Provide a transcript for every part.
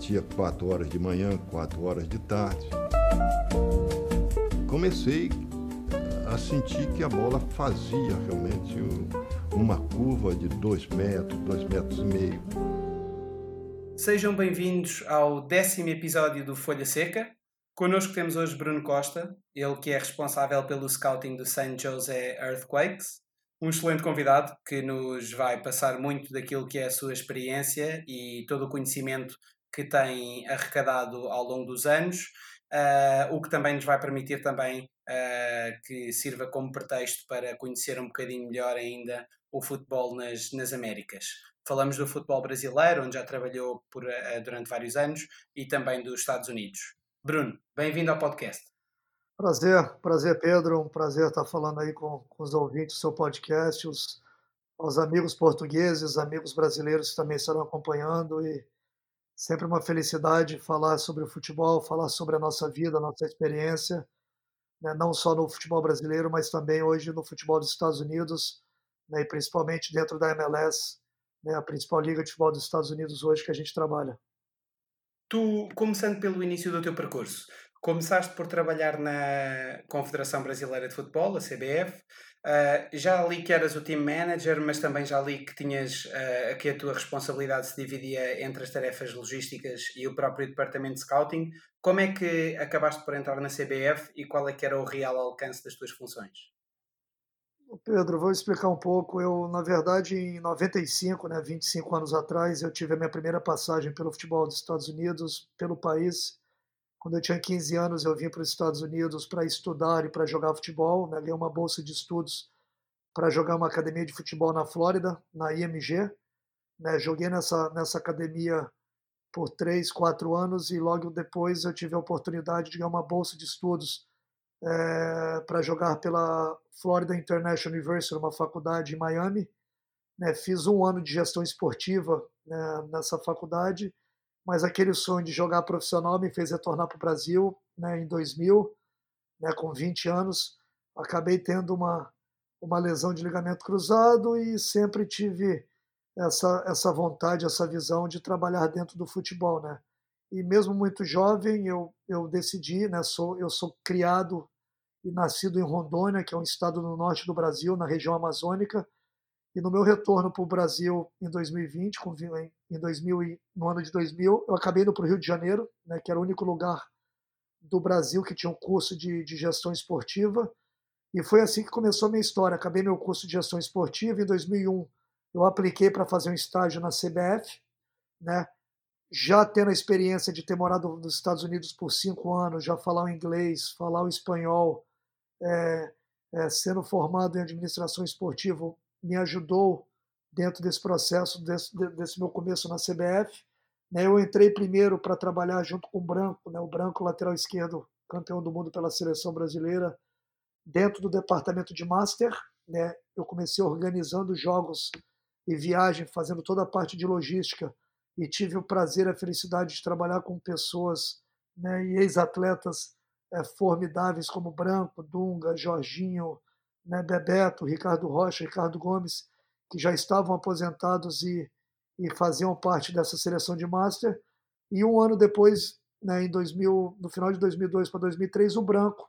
batia 4 horas de manhã, 4 horas de tarde. Comecei a sentir que a bola fazia realmente uma curva de 2 metros, 2 metros e meio. Sejam bem-vindos ao décimo episódio do Folha Seca. Connosco temos hoje Bruno Costa, ele que é responsável pelo scouting do St. Jose Earthquakes. Um excelente convidado que nos vai passar muito daquilo que é a sua experiência e todo o conhecimento que tem arrecadado ao longo dos anos, uh, o que também nos vai permitir também uh, que sirva como pretexto para conhecer um bocadinho melhor ainda o futebol nas, nas Américas. Falamos do futebol brasileiro, onde já trabalhou por, uh, durante vários anos, e também dos Estados Unidos. Bruno, bem-vindo ao podcast. Prazer, prazer, Pedro. Um prazer estar falando aí com, com os ouvintes do seu podcast, os, os amigos portugueses, amigos brasileiros que também estarão acompanhando e sempre uma felicidade falar sobre o futebol, falar sobre a nossa vida, a nossa experiência, né? não só no futebol brasileiro, mas também hoje no futebol dos Estados Unidos, né? e principalmente dentro da MLS, né? a principal liga de futebol dos Estados Unidos hoje que a gente trabalha. Tu, começando pelo início do teu percurso, começaste por trabalhar na Confederação Brasileira de Futebol, a CBF. Uh, já li que eras o team manager, mas também já li que tinhas uh, que a tua responsabilidade se dividia entre as tarefas logísticas e o próprio departamento de scouting. Como é que acabaste por entrar na CBF e qual é que era o real alcance das tuas funções? Pedro, vou explicar um pouco. Eu, na verdade, em 95, né, 25 anos atrás, eu tive a minha primeira passagem pelo futebol dos Estados Unidos, pelo país. Quando eu tinha 15 anos, eu vim para os Estados Unidos para estudar e para jogar futebol. Né, ganhei uma bolsa de estudos para jogar uma academia de futebol na Flórida, na IMG. Né, joguei nessa, nessa academia por 3, 4 anos e logo depois eu tive a oportunidade de ganhar uma bolsa de estudos é, para jogar pela Florida International University, uma faculdade em Miami. Né, fiz um ano de gestão esportiva né, nessa faculdade, mas aquele sonho de jogar profissional me fez retornar para o Brasil né, em 2000, né, com 20 anos. Acabei tendo uma, uma lesão de ligamento cruzado e sempre tive essa, essa vontade, essa visão de trabalhar dentro do futebol. Né? e mesmo muito jovem eu, eu decidi, né, sou, eu sou criado e nascido em Rondônia, que é um estado no norte do Brasil, na região amazônica, e no meu retorno para o Brasil em 2020, em 2000, no ano de 2000, eu acabei indo para o Rio de Janeiro, né, que era o único lugar do Brasil que tinha um curso de, de gestão esportiva, e foi assim que começou a minha história. Acabei meu curso de gestão esportiva em 2001. Eu apliquei para fazer um estágio na CBF, né? já tendo a experiência de ter morado nos Estados Unidos por cinco anos, já falar o inglês, falar o espanhol, é, é, sendo formado em administração esportiva, me ajudou dentro desse processo, desse, desse meu começo na CBF. Né, eu entrei primeiro para trabalhar junto com o Branco, né, o Branco, lateral esquerdo, campeão do mundo pela seleção brasileira, dentro do departamento de Master. Né, eu comecei organizando jogos e viagem, fazendo toda a parte de logística e tive o prazer, a felicidade de trabalhar com pessoas né, e ex-atletas é, formidáveis como Branco, Dunga, Jorginho, né, Bebeto, Ricardo Rocha, Ricardo Gomes, que já estavam aposentados e, e faziam parte dessa seleção de Master. E um ano depois, né, em 2000, no final de 2002 para 2003, o Branco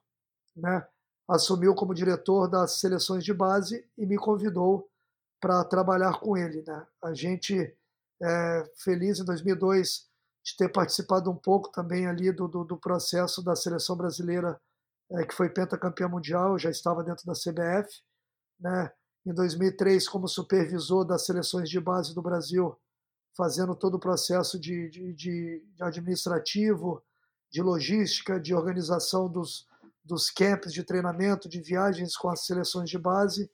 né, assumiu como diretor das seleções de base e me convidou para trabalhar com ele. Né? A gente é, feliz em 2002 de ter participado um pouco também ali do, do, do processo da seleção brasileira é, que foi pentacampeã mundial, já estava dentro da CBF, né? Em 2003 como supervisor das seleções de base do Brasil, fazendo todo o processo de, de, de administrativo, de logística, de organização dos, dos camps de treinamento, de viagens com as seleções de base.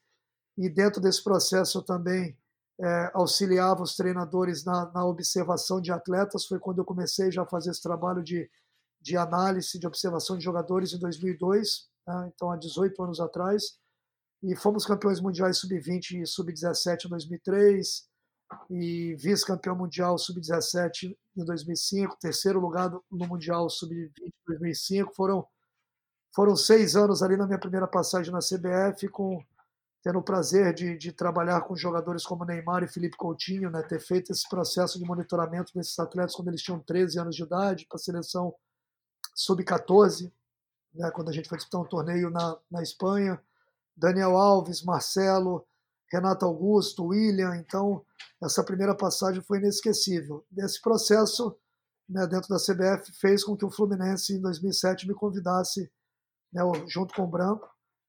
E dentro desse processo eu também é, auxiliava os treinadores na, na, observação de atletas. Foi quando eu comecei já a fazer esse trabalho de, de análise, de observação de jogadores em 2002, né, então há 18 anos atrás. E fomos campeões mundiais sub-20 e sub-17 em 2003, e vice-campeão mundial sub-17 em 2005, terceiro lugar no mundial sub-20 em 2005. Foram, foram seis anos ali na minha primeira passagem na CBF com tendo o prazer de, de, trabalhar com jogadores como Neymar e Felipe Coutinho, né, ter feito esse processo de monitoramento desses atletas quando eles tinham 13 anos de idade, para a seleção sub-14, né, quando a gente foi disputar um torneio na, na Espanha. Daniel Alves, Marcelo, Renato Augusto, William. Então, essa primeira passagem foi inesquecível. Esse processo, né, dentro da CBF, fez com que o Fluminense, em 2007, me convidasse, né, junto com o Branco,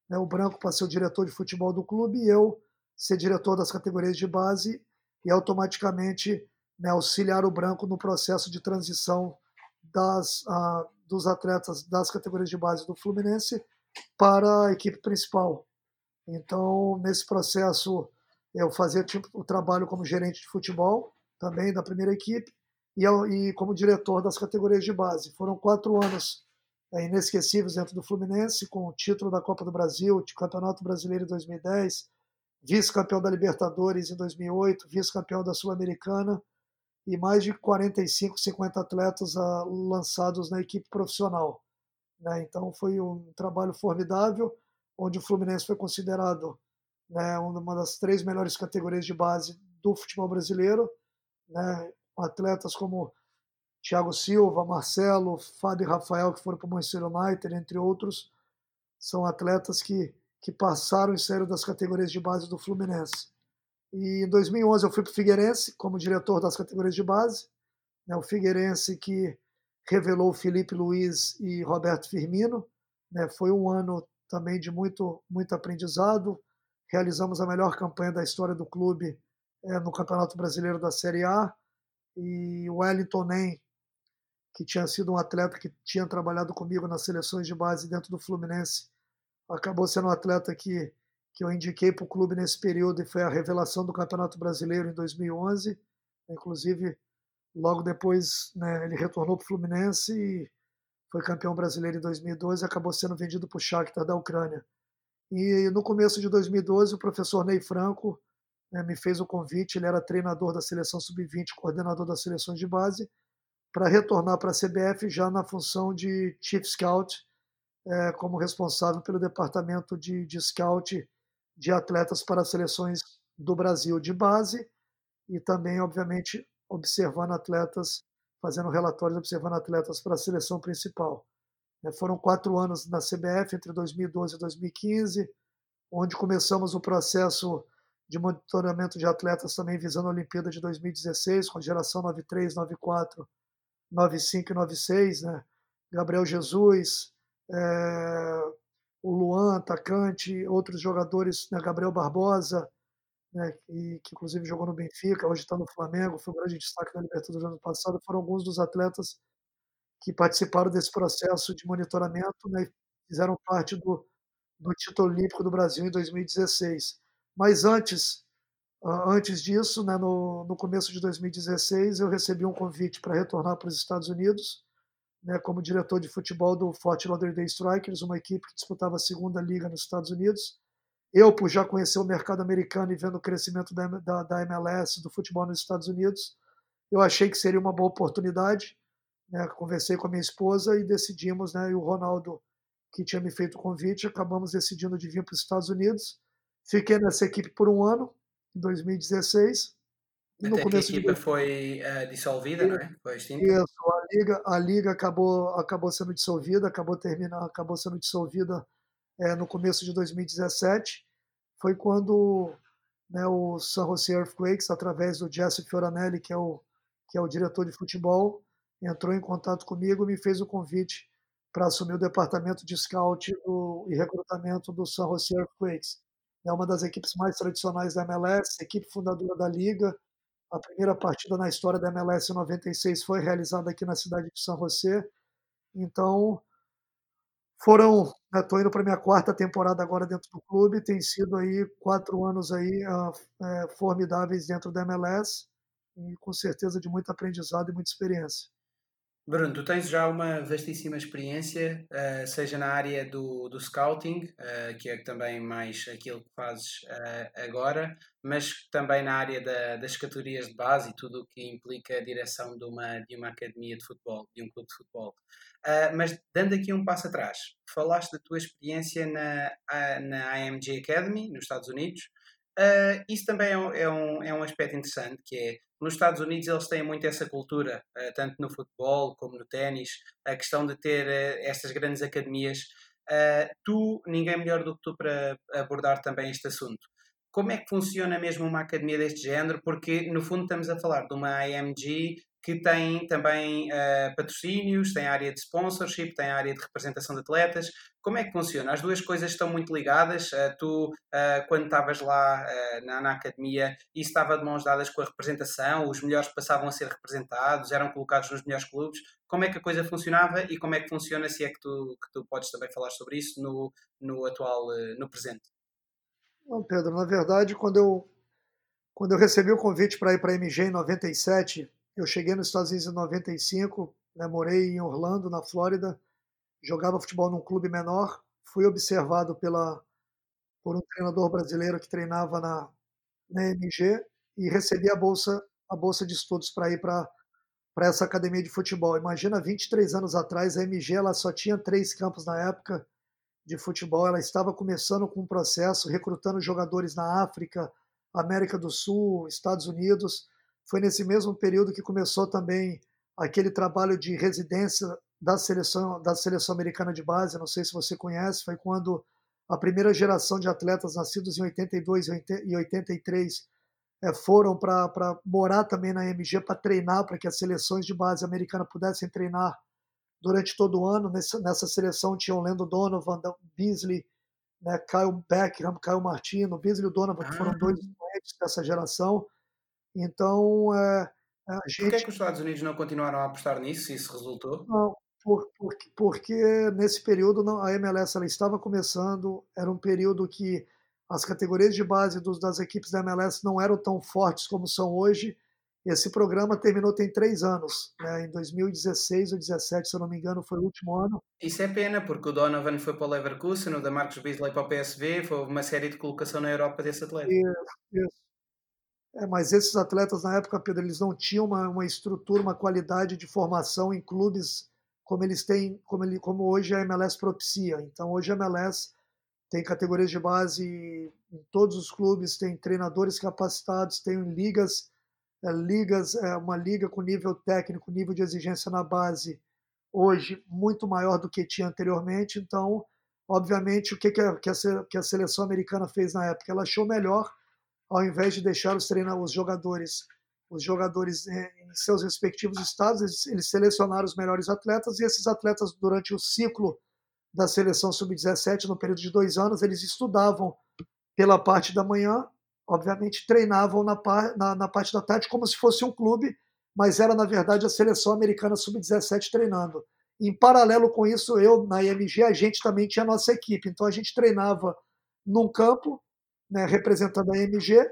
né, o Branco para ser o diretor de futebol do clube e eu ser diretor das categorias de base e automaticamente né, auxiliar o Branco no processo de transição das, dos atletas das categorias de base do Fluminense para a equipe principal. Então, nesse processo, eu fazia tipo, o trabalho como gerente de futebol, também da primeira equipe, e, e como diretor das categorias de base. Foram quatro anos é, inesquecíveis dentro do Fluminense, com o título da Copa do Brasil, Campeonato Brasileiro em 2010, vice-campeão da Libertadores em 2008, vice-campeão da Sul-Americana e mais de 45, 50 atletas ah, lançados na equipe profissional. Né? Então foi um trabalho formidável, onde o Fluminense foi considerado né, uma das três melhores categorias de base do futebol brasileiro, né? atletas como Thiago Silva, Marcelo, Fábio e Rafael, que foram para o Manchester United, entre outros, são atletas que, que passaram e saíram das categorias de base do Fluminense. E em 2011 eu fui para o Figueirense como diretor das categorias de base. Né, o Figueirense que revelou Felipe Luiz e Roberto Firmino. Né, foi um ano também de muito, muito aprendizado. Realizamos a melhor campanha da história do clube é, no Campeonato Brasileiro da Série A. E o Wellington Nem, que tinha sido um atleta que tinha trabalhado comigo nas seleções de base dentro do Fluminense, acabou sendo um atleta que que eu indiquei para o clube nesse período e foi a revelação do Campeonato Brasileiro em 2011. Inclusive, logo depois, né, ele retornou para o Fluminense e foi campeão brasileiro em 2012 e acabou sendo vendido para o Shakhtar da Ucrânia. E no começo de 2012, o professor Ney Franco né, me fez o convite, ele era treinador da seleção sub-20, coordenador das seleções de base, para retornar para a CBF já na função de Chief Scout, é, como responsável pelo departamento de, de scout de atletas para as seleções do Brasil de base e também, obviamente, observando atletas, fazendo relatórios, observando atletas para a seleção principal. Né, foram quatro anos na CBF, entre 2012 e 2015, onde começamos o processo de monitoramento de atletas também visando a Olimpíada de 2016, com a geração 93, 94, 95 e 96, né? Gabriel Jesus, é, o Luan, atacante, outros jogadores, né, Gabriel Barbosa, né, que, que, inclusive jogou no Benfica, hoje está no Flamengo, foi um grande destaque na Libertadores do ano passado, foram alguns dos atletas que participaram desse processo de monitoramento né, e fizeram parte do, do título olímpico do Brasil em 2016. Mas antes, antes disso, né, no, no começo de 2016, eu recebi um convite para retornar para os Estados Unidos, né, como diretor de futebol do Fort Lauderdale Strikers, uma equipe que disputava a segunda liga nos Estados Unidos. Eu, por já conhecer o mercado americano e vendo o crescimento da, da, da MLS, do futebol nos Estados Unidos, eu achei que seria uma boa oportunidade. Né, conversei com a minha esposa e decidimos, né, e o Ronaldo, que tinha me feito o convite, acabamos decidindo de vir para os Estados Unidos. Fiquei nessa equipe por um ano, em 2016. E no começo a equipa de... foi uh, dissolvida, e, não é? Foi extinta. Isso, a liga, a liga acabou, acabou sendo dissolvida, acabou terminando, acabou sendo dissolvida é, no começo de 2017. Foi quando né, o San Jose Earthquakes, através do Jesse Fioranelli, que é o que é o diretor de futebol, entrou em contato comigo e me fez o convite para assumir o departamento de scout do, e recrutamento do San Jose Earthquakes. É uma das equipes mais tradicionais da MLS, equipe fundadora da liga, a primeira partida na história da MLS em 96 foi realizada aqui na cidade de São José. Então, foram, estou indo para minha quarta temporada agora dentro do clube, tem sido aí quatro anos aí uh, é, formidáveis dentro da MLS e com certeza de muito aprendizado e muita experiência. Bruno, tu tens já uma vastíssima experiência, uh, seja na área do, do scouting, uh, que é também mais aquilo que fazes uh, agora, mas também na área da, das categorias de base e tudo o que implica a direção de uma, de uma academia de futebol, de um clube de futebol. Mas dando aqui um passo atrás, falaste da tua experiência na, na IMG Academy, nos Estados Unidos. isso também é um, é, um, é um aspecto interessante, que é nos Estados Unidos eles têm muito essa cultura, eh, tanto no futebol como no ténis, a questão de ter estas grandes academias. Tu, ninguém melhor do que tu para abordar também este assunto. Como é que funciona mesmo uma academia deste género? Porque, no fundo, estamos a falar de uma AMG que tem também uh, patrocínios, tem área de sponsorship, tem área de representação de atletas. Como é que funciona? As duas coisas estão muito ligadas. Uh, tu, uh, quando estavas lá na, na, academia, isso estava de mãos dadas com a representação, os melhores passavam a ser representados, eram colocados nos melhores clubes. Como é que a coisa funcionava e como é que funciona, se é que tu, que tu podes também falar sobre isso no, no atual, no presente? Não, Pedro, na verdade, quando eu, quando eu recebi o convite para ir para a MG em 97, eu cheguei nos Estados Unidos em 95, né, morei em Orlando, na Flórida, jogava futebol num clube menor, fui observado pela, por um treinador brasileiro que treinava na, na MG e recebi a bolsa, a bolsa de estudos para ir para para essa academia de futebol. Imagina, 23 anos atrás, a MG ela só tinha três campos na época de futebol. Ela estava começando com um processo, recrutando jogadores na África, América do Sul, Estados Unidos. Foi nesse mesmo período que começou também aquele trabalho de residência da seleção da seleção americana de base. Não sei se você conhece, foi quando a primeira geração de atletas nascidos em 82 e 83 é, foram para morar também na MG para treinar, para que as seleções de base americana pudessem treinar durante todo o ano. Nessa, nessa seleção tinha o Lendo Donovan, Beasley, né, Kyle Beckham, Kyle Martino, Beasley e Donovan, que foram dois ah. dessa geração. Então, é, a gente... Por que, é que os Estados Unidos não continuaram a apostar nisso, e isso resultou? Não, por, por, porque nesse período não, a MLS ela estava começando, era um período que as categorias de base dos, das equipes da MLS não eram tão fortes como são hoje. Esse programa terminou tem três anos, né? em 2016 ou 2017, se eu não me engano, foi o último ano. Isso é pena, porque o Donovan foi para o Leverkusen, o da Marcos Beasley para o PSV, foi uma série de colocação na Europa desse atleta. Isso, isso. É, mas esses atletas, na época, Pedro, eles não tinham uma, uma estrutura, uma qualidade de formação em clubes como eles têm, como, ele, como hoje a MLS propicia. Então, hoje a MLS tem categorias de base em todos os clubes, tem treinadores capacitados, tem ligas, é, ligas, é, uma liga com nível técnico, nível de exigência na base, hoje muito maior do que tinha anteriormente. Então, obviamente, o que, que, a, que a seleção americana fez na época? Ela achou melhor ao invés de deixar os treinar os jogadores os jogadores em seus respectivos estados, eles, eles selecionaram os melhores atletas e esses atletas durante o ciclo da seleção sub-17 no período de dois anos eles estudavam pela parte da manhã, obviamente treinavam na, par, na, na parte da tarde como se fosse um clube, mas era na verdade a seleção americana sub-17 treinando. Em paralelo com isso, eu na IMG a gente também tinha a nossa equipe, então a gente treinava num campo né, representando a MG,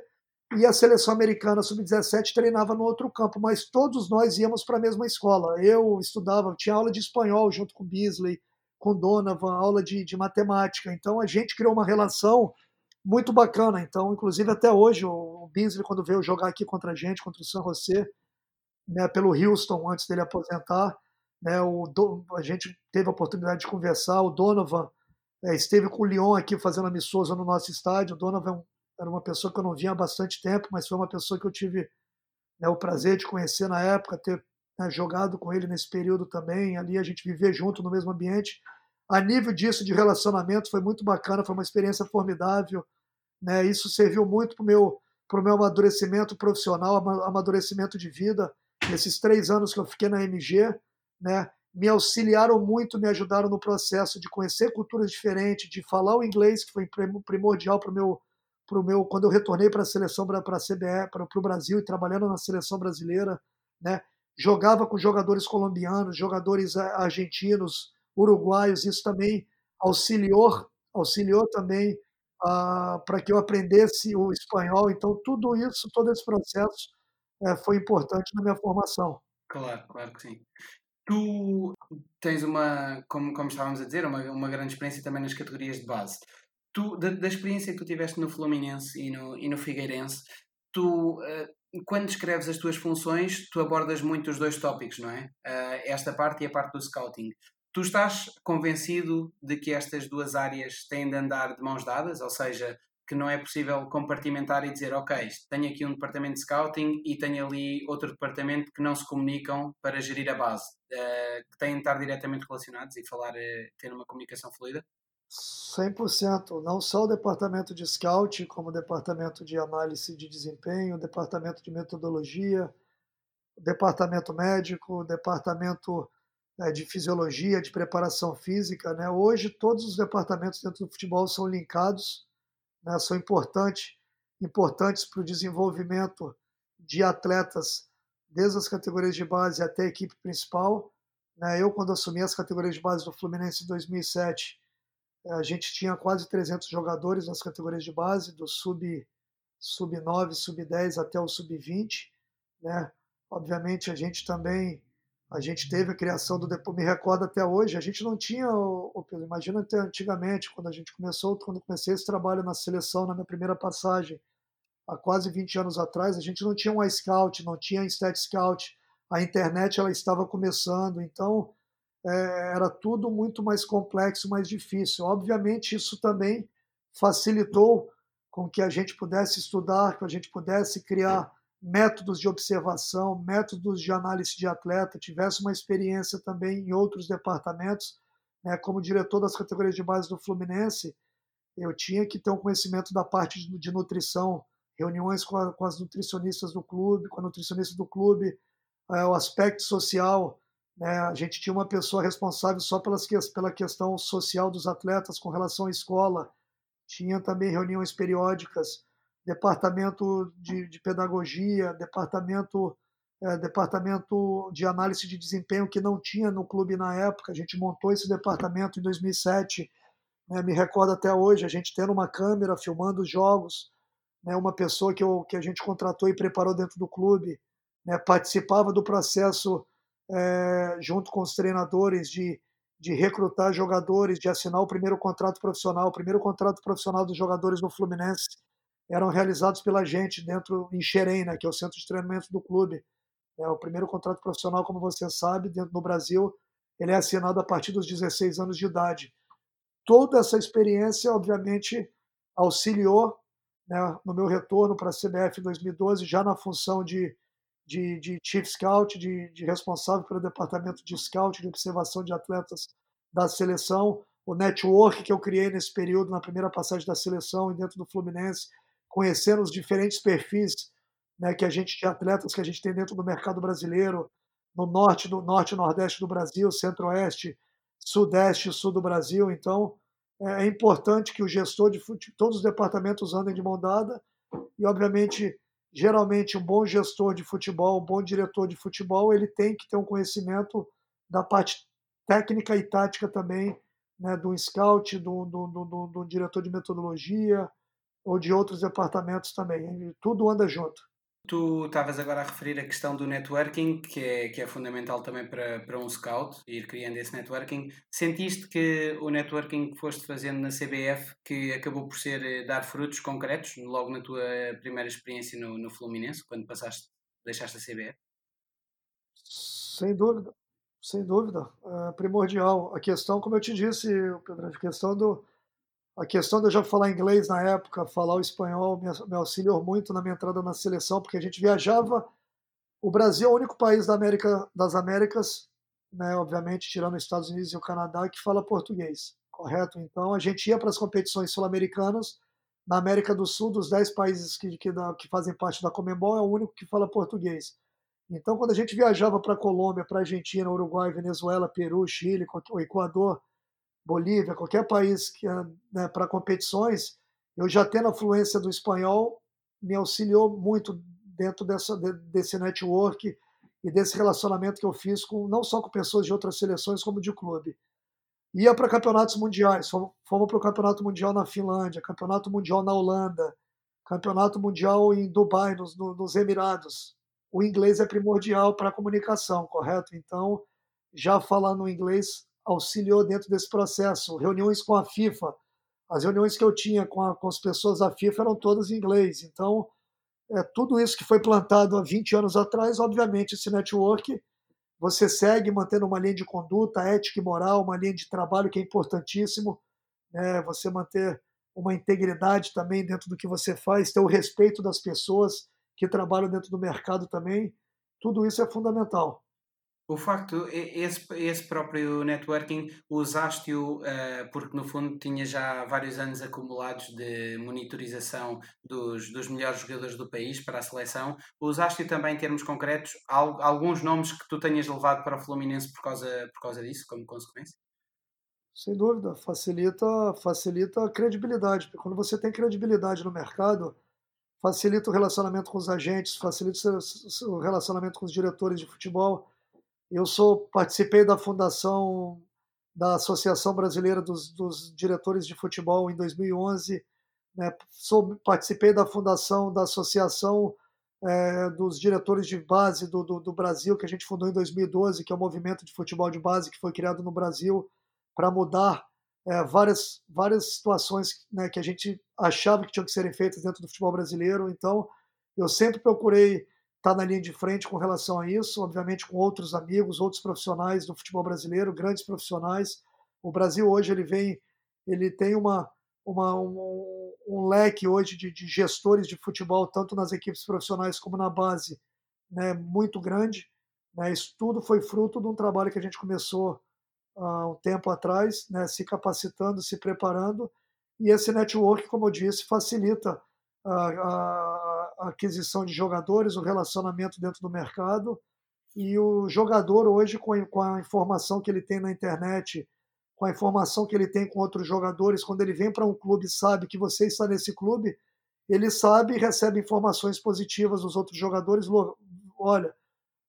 e a seleção americana sub-17 treinava no outro campo, mas todos nós íamos para a mesma escola. Eu estudava, tinha aula de espanhol junto com Beasley, com Donovan, aula de, de matemática. Então a gente criou uma relação muito bacana. Então, inclusive até hoje, o Beasley, quando veio jogar aqui contra a gente, contra o San José, né, pelo Houston, antes dele aposentar, né, o, a gente teve a oportunidade de conversar. O Donovan é, esteve com o Lyon aqui fazendo amistoso no nosso estádio. O Donovan era uma pessoa que eu não vinha há bastante tempo, mas foi uma pessoa que eu tive né, o prazer de conhecer na época, ter né, jogado com ele nesse período também. Ali a gente viver junto no mesmo ambiente. A nível disso de relacionamento foi muito bacana, foi uma experiência formidável. Né? Isso serviu muito para o meu, pro meu amadurecimento profissional, amadurecimento de vida. Nesses três anos que eu fiquei na MG, né? Me auxiliaram muito, me ajudaram no processo de conhecer culturas diferentes, de falar o inglês, que foi primordial para o meu, meu. Quando eu retornei para a seleção, para a CBE, para o Brasil e trabalhando na seleção brasileira, né? jogava com jogadores colombianos, jogadores argentinos, uruguaios, isso também auxiliou, auxiliou também uh, para que eu aprendesse o espanhol. Então, tudo isso, todo esse processo uh, foi importante na minha formação. Claro, claro que sim. Tu tens uma, como, como estávamos a dizer, uma, uma grande experiência também nas categorias de base. Tu, da, da experiência que tu tiveste no Fluminense e no, e no Figueirense, tu, uh, quando descreves as tuas funções, tu abordas muito os dois tópicos, não é? Uh, esta parte e a parte do scouting. Tu estás convencido de que estas duas áreas têm de andar de mãos dadas? Ou seja, que não é possível compartimentar e dizer, ok, tenho aqui um departamento de scouting e tenho ali outro departamento que não se comunicam para gerir a base, uh, que têm de estar diretamente relacionados e falar, uh, ter uma comunicação fluida? 100%. Não só o departamento de scout, como o departamento de análise de desempenho, o departamento de metodologia, o departamento médico, o departamento né, de fisiologia, de preparação física. Né? Hoje, todos os departamentos dentro do futebol são linkados né, são importantes, importantes para o desenvolvimento de atletas desde as categorias de base até a equipe principal. Né, eu, quando assumi as categorias de base do Fluminense em 2007, eh, a gente tinha quase 300 jogadores nas categorias de base, do sub, sub 9, sub 10 até o sub 20. Né? Obviamente, a gente também a gente teve a criação do me recordo até hoje, a gente não tinha, o, imagina até antigamente, quando a gente começou, quando comecei esse trabalho na seleção, na minha primeira passagem, há quase 20 anos atrás, a gente não tinha um iScout, não tinha Stat Scout, a internet ela estava começando, então é, era tudo muito mais complexo, mais difícil. Obviamente isso também facilitou com que a gente pudesse estudar, que a gente pudesse criar métodos de observação, métodos de análise de atleta, tivesse uma experiência também em outros departamentos, né, como diretor das categorias de base do Fluminense, eu tinha que ter um conhecimento da parte de, nutrição, reuniões com, a, com, as nutricionistas do clube, com a nutricionista do clube, é, o aspecto social, né, a gente tinha uma pessoa responsável só pelas, pela questão social dos atletas com relação à escola, tinha também reuniões periódicas departamento de, de pedagogia, departamento, é, departamento de análise de desempenho que não tinha no clube na época. A gente montou esse departamento em 2007. Né, me recordo até hoje, a gente tendo uma câmera filmando os jogos, né, uma pessoa que, eu, que a gente contratou e preparou dentro do clube, né, participava do processo é, junto com os treinadores de, de recrutar jogadores, de assinar o primeiro contrato profissional, o primeiro contrato profissional dos jogadores no Fluminense eram realizados pela gente dentro em Xerém, né, que é o centro de treinamento do clube. É o primeiro contrato profissional, como você sabe, dentro do Brasil, ele é assinado a partir dos 16 anos de idade. Toda essa experiência, obviamente, auxiliou né, no meu retorno para a CBF em 2012, já na função de, de, de Chief Scout, de, de responsável pelo departamento de Scout, de observação de atletas da seleção, o network que eu criei nesse período, na primeira passagem da seleção e dentro do Fluminense, conhecendo os diferentes perfis né, que a gente de atletas que a gente tem dentro do mercado brasileiro, no norte, no norte e nordeste do Brasil, centro-oeste, sudeste sul do Brasil. Então, é, é importante que o gestor de futebol, todos os departamentos andem de mão dada e, obviamente, geralmente um bom gestor de futebol, um bom diretor de futebol, ele tem que ter um conhecimento da parte técnica e tática também, né, do scout, do, do, do, do diretor de metodologia, ou de outros departamentos também. Tudo anda junto. Tu estavas agora a referir a questão do networking, que é, que é fundamental também para, para um scout, ir criando esse networking. Sentiste que o networking que foste fazendo na CBF, que acabou por ser eh, dar frutos concretos, logo na tua primeira experiência no, no Fluminense, quando passaste, deixaste a CBF? Sem dúvida, sem dúvida. É primordial. A questão, como eu te disse, Pedro, a questão do, a questão de eu já falar inglês na época, falar o espanhol, me, auxiliou muito na minha entrada na seleção, porque a gente viajava. O Brasil é o único país da América, das Américas, né, obviamente, tirando os Estados Unidos e o Canadá, que fala português, correto? Então a gente ia para as competições sul-americanas. Na América do Sul, dos 10 países que, que, que fazem parte da Comembol, é o único que fala português. Então, quando a gente viajava para Colômbia, para Argentina, Uruguai, Venezuela, Peru, Chile, o Equador, Bolívia, qualquer país que né, para competições, eu já tendo a fluência do espanhol me auxiliou muito dentro dessa, desse network e desse relacionamento que eu fiz com não só com pessoas de outras seleções como de clube. Ia para campeonatos mundiais, fomos, fomos para o campeonato mundial na Finlândia, campeonato mundial na Holanda, campeonato mundial em Dubai, nos, nos Emirados. O inglês é primordial para a comunicação, correto? Então já falando inglês auxiliou dentro desse processo. Reuniões com a FIFA, as reuniões que eu tinha com, a, com as pessoas da FIFA eram todas em inglês. Então, é, tudo isso que foi plantado há 20 anos atrás, obviamente, esse network, você segue mantendo uma linha de conduta, ética e moral, uma linha de trabalho que é importantíssimo, né? você manter uma integridade também dentro do que você faz, ter o respeito das pessoas que trabalham dentro do mercado também, tudo isso é fundamental. O facto, esse, esse próprio networking, usaste-o uh, porque, no fundo, tinha já vários anos acumulados de monitorização dos, dos melhores jogadores do país para a seleção. Usaste-o também, em termos concretos, alguns nomes que tu tenhas levado para o Fluminense por causa, por causa disso, como consequência? Sem dúvida, facilita, facilita a credibilidade. Porque quando você tem credibilidade no mercado, facilita o relacionamento com os agentes, facilita o relacionamento com os diretores de futebol eu sou participei da fundação da Associação Brasileira dos, dos Diretores de Futebol em 2011. Né? Sou, participei da fundação da Associação é, dos Diretores de Base do, do, do, Brasil, que a gente fundou em 2012, que é o movimento de futebol de base que foi criado no Brasil para mudar é, várias, várias situações né, que a gente achava que tinham que serem feitas dentro do futebol brasileiro. Então, eu sempre procurei está na linha de frente com relação a isso, obviamente com outros amigos, outros profissionais do futebol brasileiro, grandes profissionais. O Brasil hoje ele vem, ele tem uma, uma um, um, leque hoje de, de, gestores de futebol, tanto nas equipes profissionais como na base, né, muito grande. Né, isso tudo foi fruto de um trabalho que a gente começou há um tempo atrás, né, se capacitando, se preparando, e esse network, como eu disse, facilita a aquisição de jogadores, o relacionamento dentro do mercado. E o jogador hoje, com a, informação que ele tem na internet, com a informação que ele tem com outros jogadores, quando ele vem para um clube sabe que você está nesse clube, ele sabe e recebe informações positivas dos outros jogadores. Olha,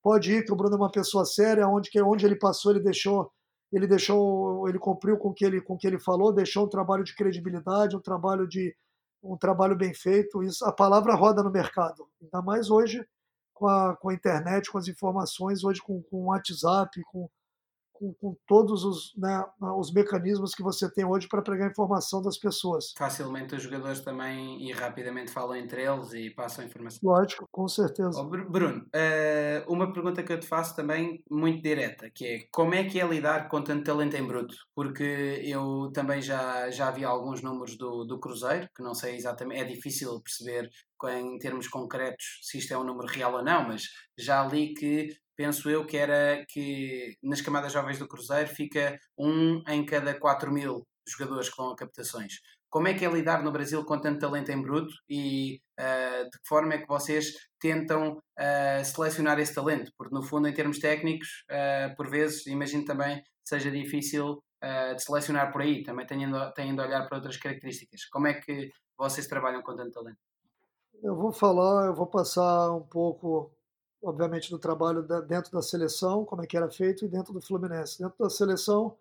pode ir que o Bruno é uma pessoa séria, onde, onde ele passou, ele deixou, ele deixou, ele cumpriu com o que ele, com que ele falou, deixou um trabalho de credibilidade, um trabalho de, um trabalho bem feito. Isso, a palavra roda no mercado, ainda mais hoje com a, com a internet, com as informações, hoje com, com o WhatsApp, com, com, com todos os, né, os mecanismos que você tem hoje para pegar a informação das pessoas. Facilmente os jogadores também e rapidamente falam entre eles e passam informação. Lógico, com certeza. Oh, Bruno, uh, uma pergunta que eu te faço também muito direta, que é como é que é lidar com tanto talento em bruto? Porque eu também já, já vi alguns números do, do Cruzeiro, que não sei exatamente, é difícil perceber em termos concretos se isto é um número real ou não, mas já li que penso eu que era que nas camadas jovens do Cruzeiro fica um em cada 4 mil jogadores a captações. Como é que é lidar no Brasil com tanto talento em bruto e uh, de que forma é que vocês tentam uh, selecionar esse talento? Porque, no fundo, em termos técnicos, uh, por vezes, imagino também seja difícil de selecionar por aí, também têm de olhar para outras características. Como é que vocês trabalham com tanto talento? Eu vou falar, eu vou passar um pouco obviamente, do trabalho dentro da seleção, como é que era feito, e dentro do Fluminense. Dentro da seleção,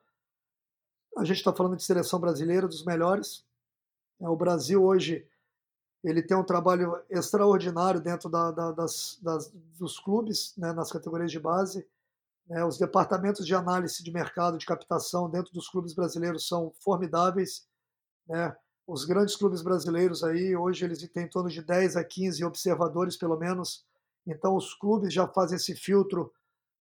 a gente está falando de seleção brasileira, dos melhores. É, o Brasil hoje ele tem um trabalho extraordinário dentro da, da, das, das, dos clubes, né, nas categorias de base. É, os departamentos de análise de mercado, de captação dentro dos clubes brasileiros são formidáveis. Né? Os grandes clubes brasileiros aí, hoje eles têm em torno de 10 a 15 observadores, pelo menos, então, os clubes já fazem esse filtro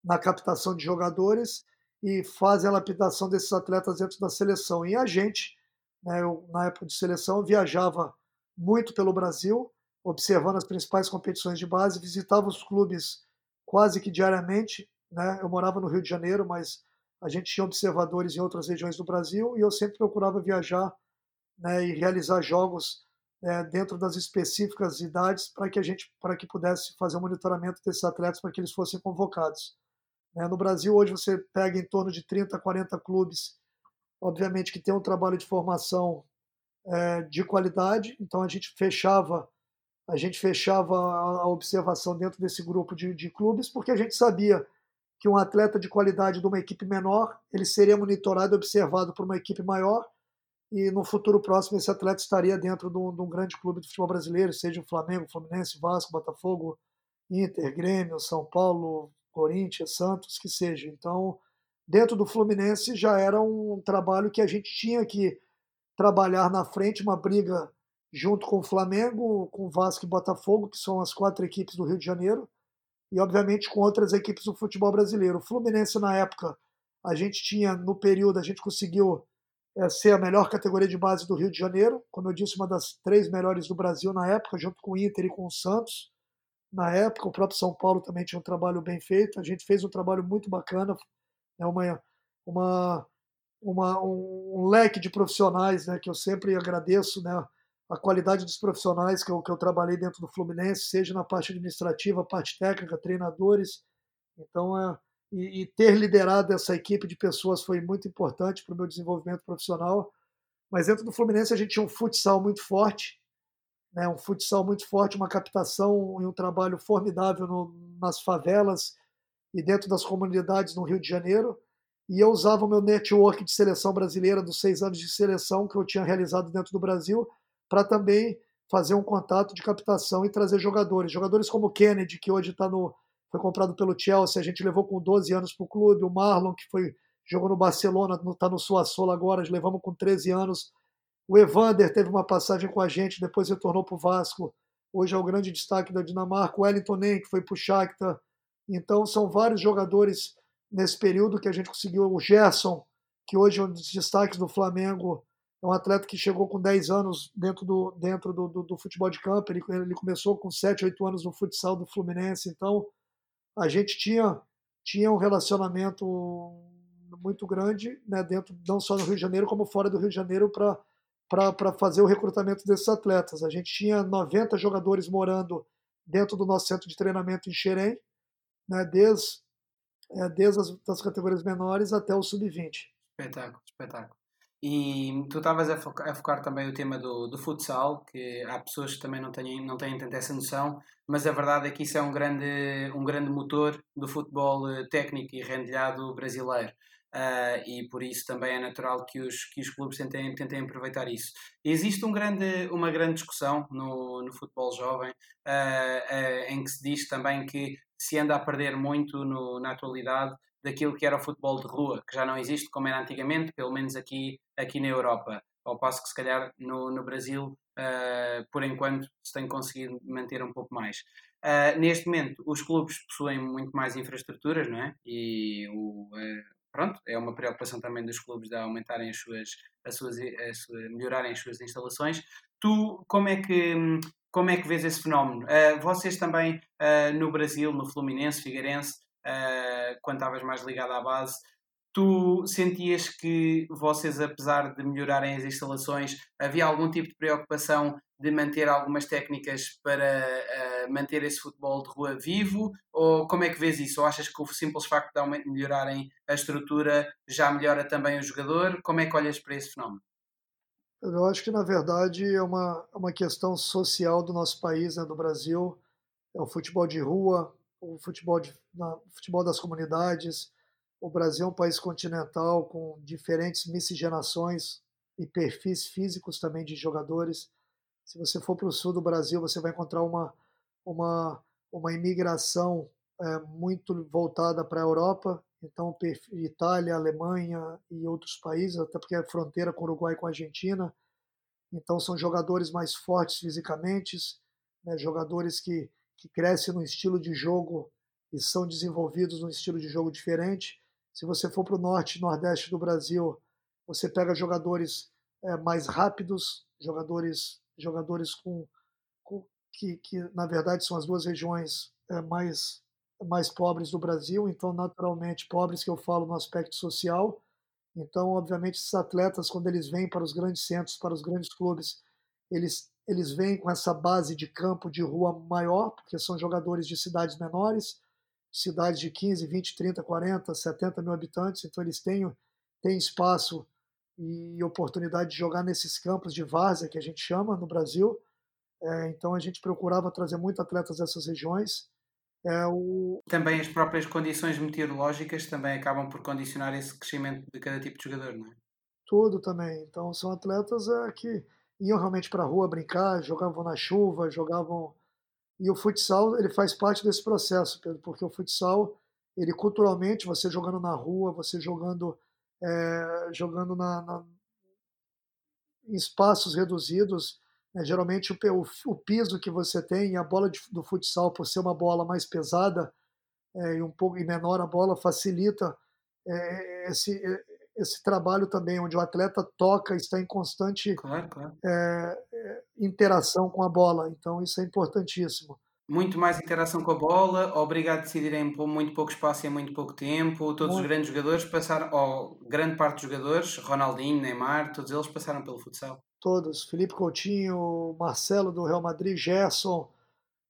na captação de jogadores e fazem a lapidação desses atletas dentro da seleção. E a gente, né, eu, na época de seleção, viajava muito pelo Brasil, observando as principais competições de base, visitava os clubes quase que diariamente. Né? Eu morava no Rio de Janeiro, mas a gente tinha observadores em outras regiões do Brasil e eu sempre procurava viajar né, e realizar jogos é, dentro das específicas idades para que a gente para que pudesse fazer o um monitoramento desses atletas para que eles fossem convocados. É, no Brasil hoje você pega em torno de 30, 40 clubes, obviamente que tem um trabalho de formação é, de qualidade, então a gente fechava a gente fechava a observação dentro desse grupo de, de clubes porque a gente sabia que um atleta de qualidade de uma equipe menor ele seria monitorado e observado por uma equipe maior e no futuro próximo esse atleta estaria dentro de um, de um grande clube de futebol brasileiro, seja o Flamengo, Fluminense, Vasco, Botafogo, Inter, Grêmio, São Paulo, Corinthians, Santos, que seja. Então, dentro do Fluminense já era um trabalho que a gente tinha que trabalhar na frente, uma briga junto com o Flamengo, com o Vasco e Botafogo, que são as quatro equipes do Rio de Janeiro, e obviamente com outras equipes do futebol brasileiro. O Fluminense, na época, a gente tinha, no período, a gente conseguiu é, ser a melhor categoria de base do Rio de Janeiro, como eu disse, uma das três melhores do Brasil na época, junto com o Inter e com o Santos. Na época, o próprio São Paulo também tinha um trabalho bem feito, a gente fez um trabalho muito bacana, né, uma, uma, uma, um leque de profissionais né, que eu sempre agradeço, né, a qualidade dos profissionais que eu, que eu trabalhei dentro do Fluminense, seja na parte administrativa, parte técnica, treinadores. Então, é, e, e ter liderado essa equipe de pessoas foi muito importante para o meu desenvolvimento profissional. Mas dentro do Fluminense a gente tinha um futsal muito forte, né, um futsal muito forte, uma captação e um trabalho formidável no, nas favelas e dentro das comunidades no Rio de Janeiro. E eu usava o meu network de seleção brasileira, dos seis anos de seleção que eu tinha realizado dentro do Brasil, para também fazer um contato de captação e trazer jogadores. Jogadores como o Kennedy, que hoje está no. Foi comprado pelo Chelsea, a gente levou com 12 anos para o clube. O Marlon, que foi jogou no Barcelona, está no Suassolo agora, levamos com 13 anos. O Evander teve uma passagem com a gente, depois retornou para o Vasco. Hoje é o grande destaque da Dinamarca. O Wellington que foi para o Shakhtar. Então, são vários jogadores nesse período que a gente conseguiu. O Gerson, que hoje é um dos destaques do Flamengo, é um atleta que chegou com 10 anos dentro do, dentro do, do, do futebol de campo. Ele, ele começou com 7, 8 anos no futsal do Fluminense. Então, a gente tinha, tinha um relacionamento muito grande, né, dentro, não só no Rio de Janeiro, como fora do Rio de Janeiro, para fazer o recrutamento desses atletas. A gente tinha 90 jogadores morando dentro do nosso centro de treinamento em Xerém, né, desde, é, desde as categorias menores até o sub-20. Espetáculo, espetáculo. E tu estavas a, focar, a focar também o tema do, do futsal, que há pessoas que também não têm, não têm tanto essa noção, mas a verdade é que isso é um grande, um grande motor do futebol eh, técnico e rendilhado brasileiro. Uh, e por isso também é natural que os, que os clubes tentem, tentem aproveitar isso. Existe um grande, uma grande discussão no, no futebol jovem uh, uh, em que se diz também que se anda a perder muito no, na atualidade daquilo que era o futebol de rua, que já não existe como era antigamente, pelo menos aqui, aqui na Europa. Ao passo que, se calhar, no, no Brasil, uh, por enquanto, se tem conseguido manter um pouco mais. Uh, neste momento, os clubes possuem muito mais infraestruturas, não é? E o, uh, pronto, é uma preocupação também dos clubes de aumentarem as suas, as suas, as suas melhorarem as suas instalações. Tu, como é que como é que vês esse fenómeno? Uh, vocês também uh, no Brasil, no Fluminense, Figueirense, uh, quando estavas mais ligado à base, tu sentias que vocês, apesar de melhorarem as instalações, havia algum tipo de preocupação de manter algumas técnicas para uh, manter esse futebol de rua vivo? Ou como é que vês isso? Ou achas que o simples facto de melhorarem a estrutura já melhora também o jogador? Como é que olhas para esse fenómeno? Eu acho que, na verdade, é uma, é uma questão social do nosso país, né, do Brasil. É o futebol de rua, o futebol, de, na, futebol das comunidades. O Brasil é um país continental com diferentes miscigenações e perfis físicos também de jogadores. Se você for para o sul do Brasil, você vai encontrar uma, uma, uma imigração é, muito voltada para a Europa, então Itália, Alemanha e outros países, até porque é fronteira com o Uruguai e com a Argentina. Então são jogadores mais fortes fisicamente, né, jogadores que que crescem no estilo de jogo e são desenvolvidos num estilo de jogo diferente. Se você for para o norte e nordeste do Brasil, você pega jogadores é, mais rápidos, jogadores, jogadores com, com que, que, na verdade são as duas regiões é, mais mais pobres do Brasil, então naturalmente pobres que eu falo no aspecto social. Então, obviamente, esses atletas quando eles vêm para os grandes centros, para os grandes clubes, eles eles vêm com essa base de campo de rua maior, porque são jogadores de cidades menores, cidades de 15, 20, 30, 40, 70 mil habitantes, então eles têm, têm espaço e oportunidade de jogar nesses campos de várzea, que a gente chama no Brasil. É, então a gente procurava trazer muitos atletas dessas regiões. É, o... Também as próprias condições meteorológicas também acabam por condicionar esse crescimento de cada tipo de jogador, não é? Tudo também. Então são atletas é, que iam realmente para a rua brincar, jogavam na chuva, jogavam. E o futsal ele faz parte desse processo, Pedro, porque o futsal ele culturalmente, você jogando na rua, você jogando, é, jogando na, na, em espaços reduzidos, né, geralmente o, o, o, piso que você tem, a bola de, do futsal, por ser uma bola mais pesada é, e um pouco e menor a bola, facilita é, esse, esse trabalho também, onde o atleta toca, está em constante claro, claro. É, interação com a bola. Então, isso é importantíssimo. Muito mais interação com a bola, obrigado a decidirem por muito pouco espaço e em muito pouco tempo. Todos muito. os grandes jogadores passaram, ou grande parte dos jogadores, Ronaldinho, Neymar, todos eles passaram pelo futsal. Todos, Felipe Coutinho, Marcelo do Real Madrid, Gerson.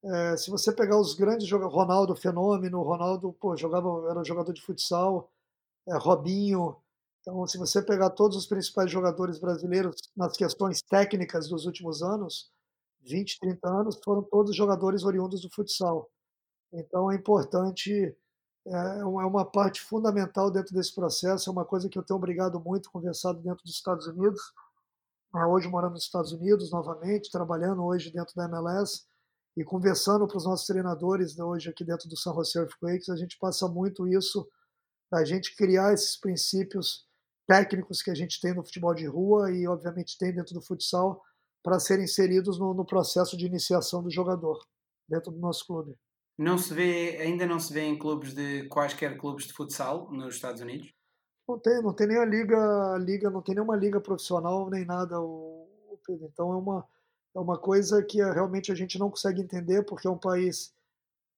É, se você pegar os grandes jogadores, Ronaldo Fenômeno, Ronaldo pô, jogava, era jogador de futsal, é, Robinho, então, se você pegar todos os principais jogadores brasileiros nas questões técnicas dos últimos anos, 20, 30 anos, foram todos jogadores oriundos do futsal. Então, é importante, é, é uma parte fundamental dentro desse processo, é uma coisa que eu tenho obrigado muito, conversado dentro dos Estados Unidos, né, hoje morando nos Estados Unidos novamente, trabalhando hoje dentro da MLS e conversando para os nossos treinadores hoje aqui dentro do San Jose Earthquakes, a gente passa muito isso, a gente criar esses princípios técnicos que a gente tem no futebol de rua e, obviamente, tem dentro do futsal para serem inseridos no, no, processo de iniciação do jogador dentro do nosso clube. Não se vê, ainda não se vê em clubes de quaisquer clubes de futsal nos Estados Unidos? Não tem, não tem nem a liga, liga, não tem nenhuma liga profissional nem nada. O, o então é uma é uma coisa que eh, realmente a gente não consegue entender porque é um país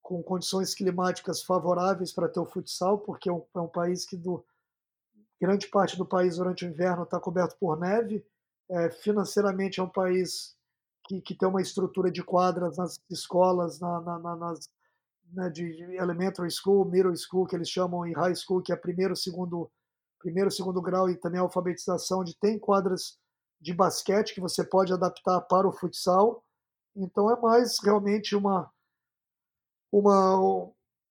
com condições climáticas favoráveis para ter o futsal, porque é um, é um país que do, grande parte do país durante o inverno está coberto por neve. É, financeiramente é um país que, que tem uma estrutura de quadras nas escolas, na, na, na, nas né, de elementary school, middle school, que eles chamam em high school, que é primeiro, segundo, primeiro, segundo grau e também alfabetização, onde tem quadras de basquete que você pode adaptar para o futsal. Então é mais realmente uma uma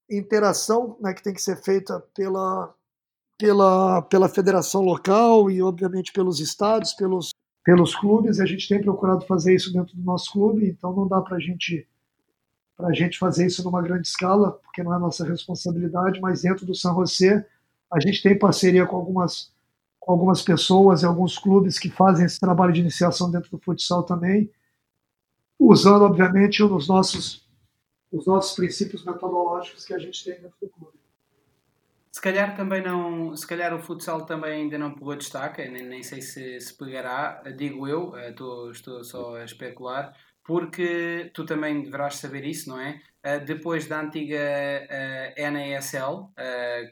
interação né, que tem que ser feita pela pela, pela federação local e, obviamente, pelos estados, pelos, pelos clubes. A gente tem procurado fazer isso dentro do nosso clube, então não dá para gente, a gente fazer isso numa grande escala, porque não é nossa responsabilidade, mas dentro do San José, a gente tem parceria com algumas, com algumas pessoas e alguns clubes que fazem esse trabalho de iniciação dentro do futsal também, usando, obviamente, os nossos, os nossos princípios metodológicos que a gente tem dentro do clube. Se calhar também não, se calhar o futsal também ainda não pegou destaque, nem, nem sei se, se pegará, digo eu, estou, estou só a especular, porque tu também deverás saber isso, não é? Uh, depois da antiga uh, NASL,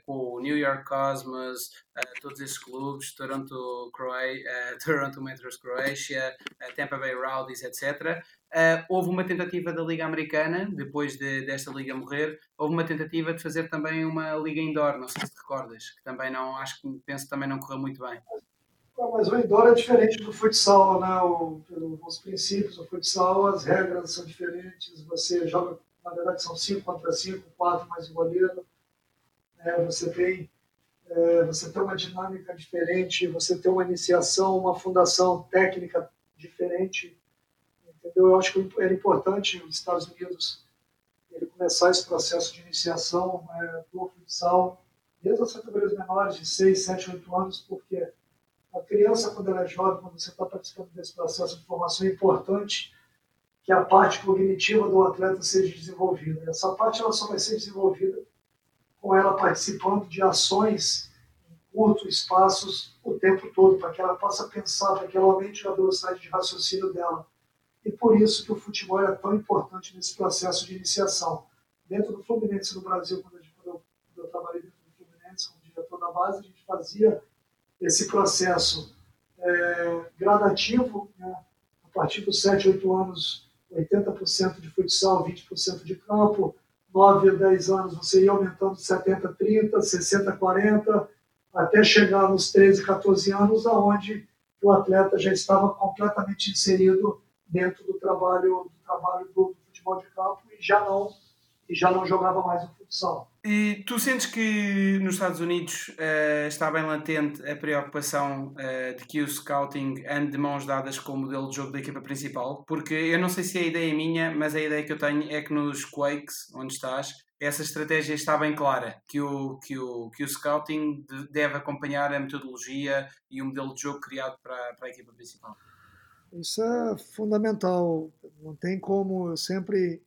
com o New York Cosmos, todos esses clubes, Toronto, Croatia, Toronto Metros Croatia, Tampa Bay Rowdies, etc., houve uma tentativa da Liga Americana, depois de, desta Liga morrer, houve uma tentativa de fazer também uma Liga Indoor, não sei se te recordas, que também não, acho que penso também não correu muito bem. mas o indoor é diferente do futsal, né? O, os princípios do futsal, as regras são diferentes. Você joga na verdade são 5 contra 5, 4 mais o goleiro. É, você, tem, é, você tem uma dinâmica diferente, você tem uma iniciação, uma fundação técnica diferente. Entendeu? Eu acho que era importante os Estados Unidos ele começar esse processo de iniciação é, do futsal desde as categorias menores de 6, 7, 8 anos, porque a criança, quando ela é jovem, quando você está participando desse processo de formação, é importante que a parte cognitiva do atleta seja desenvolvida. Essa parte ela só vai ser desenvolvida com ela participando de ações em curtos espaços o tempo todo, para que ela possa pensar, para que ela aumente a velocidade de raciocínio dela. E por isso que o futebol é tão importante nesse processo de iniciação. Dentro do Fluminense no Brasil, quando eu, quando eu trabalhei dentro do Fluminense como diretor da base, a gente fazia esse processo é, gradativo, né? a partir dos 7, 8 anos 80% de futsal, 20% de campo, 9 a 10 anos você ia aumentando 70 a 30, 60 a 40, até chegar nos 13, 14 anos, aonde o atleta já estava completamente inserido dentro do trabalho do, trabalho do futebol de campo e já não e já não jogava mais o futsal. E tu sentes que nos Estados Unidos uh, está bem latente a preocupação uh, de que o scouting ande de mãos dadas com o modelo de jogo da equipa principal? Porque eu não sei se a ideia é minha, mas a ideia que eu tenho é que nos Quakes, onde estás, essa estratégia está bem clara, que o, que o, que o scouting deve acompanhar a metodologia e o modelo de jogo criado para, para a equipa principal. Isso é fundamental. Não tem como, eu sempre.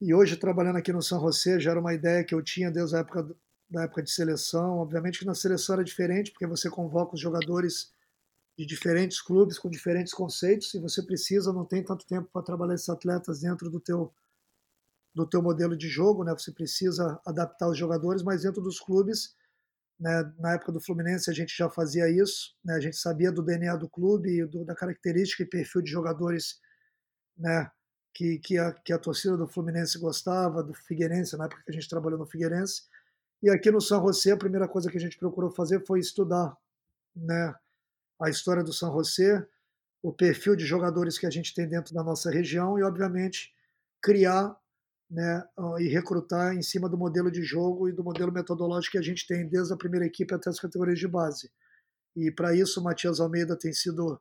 E hoje, trabalhando aqui no São José, já era uma ideia que eu tinha desde a época, da época de seleção. Obviamente que na seleção era diferente, porque você convoca os jogadores de diferentes clubes com diferentes conceitos e você precisa, não tem tanto tempo para trabalhar esses atletas dentro do teu do teu modelo de jogo, né? Você precisa adaptar os jogadores, mas dentro dos clubes, né? Na época do Fluminense a gente já fazia isso, né? A gente sabia do DNA do clube, do, da característica e perfil de jogadores, né? Que, que, a, que a torcida do Fluminense gostava, do Figueirense, na época que a gente trabalhou no Figueirense. E aqui no São José, a primeira coisa que a gente procurou fazer foi estudar, né? A história do São José, o perfil de jogadores que a gente tem dentro da nossa região e, obviamente, criar né, e recrutar em cima do modelo de jogo e do modelo metodológico que a gente tem desde a primeira equipe até as categorias de base. E para isso o Matias Almeida tem sido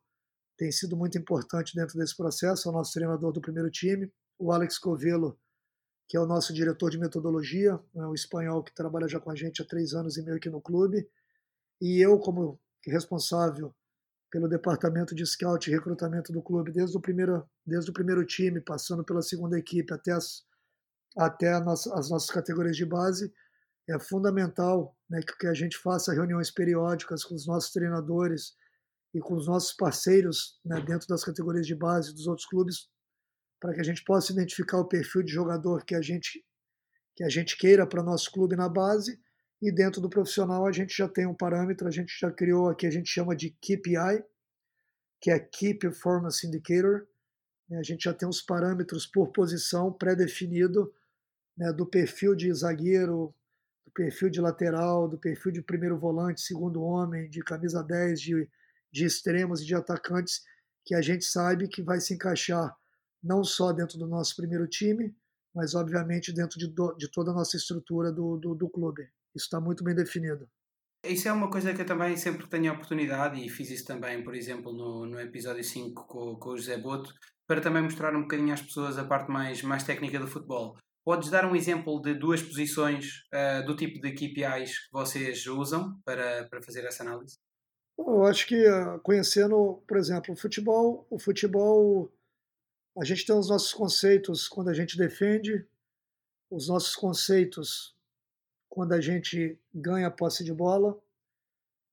tem sido muito importante dentro desse processo, é o nosso treinador do primeiro time, o Alex Covelo, que é o nosso diretor de metodologia, né, o espanhol que trabalha já com a gente há três anos e meio aqui no clube, e eu como responsável pelo departamento de scout e recrutamento do clube desde o primeiro desde o primeiro time, passando pela segunda equipe até as até as nossas categorias de base. É fundamental né, que a gente faça reuniões periódicas com os nossos treinadores e com os nossos parceiros né, dentro das categorias de base dos outros clubes, para que a gente possa identificar o perfil de jogador que a gente que a gente queira para nosso clube na base e dentro do profissional a gente já tem um parâmetro, a gente já criou aqui a gente chama de KPI, que é Key Performance Indicator. Né, a gente já tem os parâmetros por posição pré-definido né, do perfil de zagueiro, do perfil de lateral, do perfil de primeiro volante, segundo homem, de camisa 10, de, de extremos e de atacantes, que a gente sabe que vai se encaixar não só dentro do nosso primeiro time, mas obviamente dentro de, do, de toda a nossa estrutura do, do, do clube. Isso está muito bem definido. Isso é uma coisa que eu também sempre tenho a oportunidade, e fiz isso também, por exemplo, no, no episódio 5 com, com o José Boto, para também mostrar um bocadinho às pessoas a parte mais, mais técnica do futebol. Podes dar um exemplo de duas posições uh, do tipo de KPIs que vocês usam para, para fazer essa análise? Eu acho que uh, conhecendo, por exemplo, o futebol, o futebol, a gente tem os nossos conceitos quando a gente defende, os nossos conceitos quando a gente ganha posse de bola,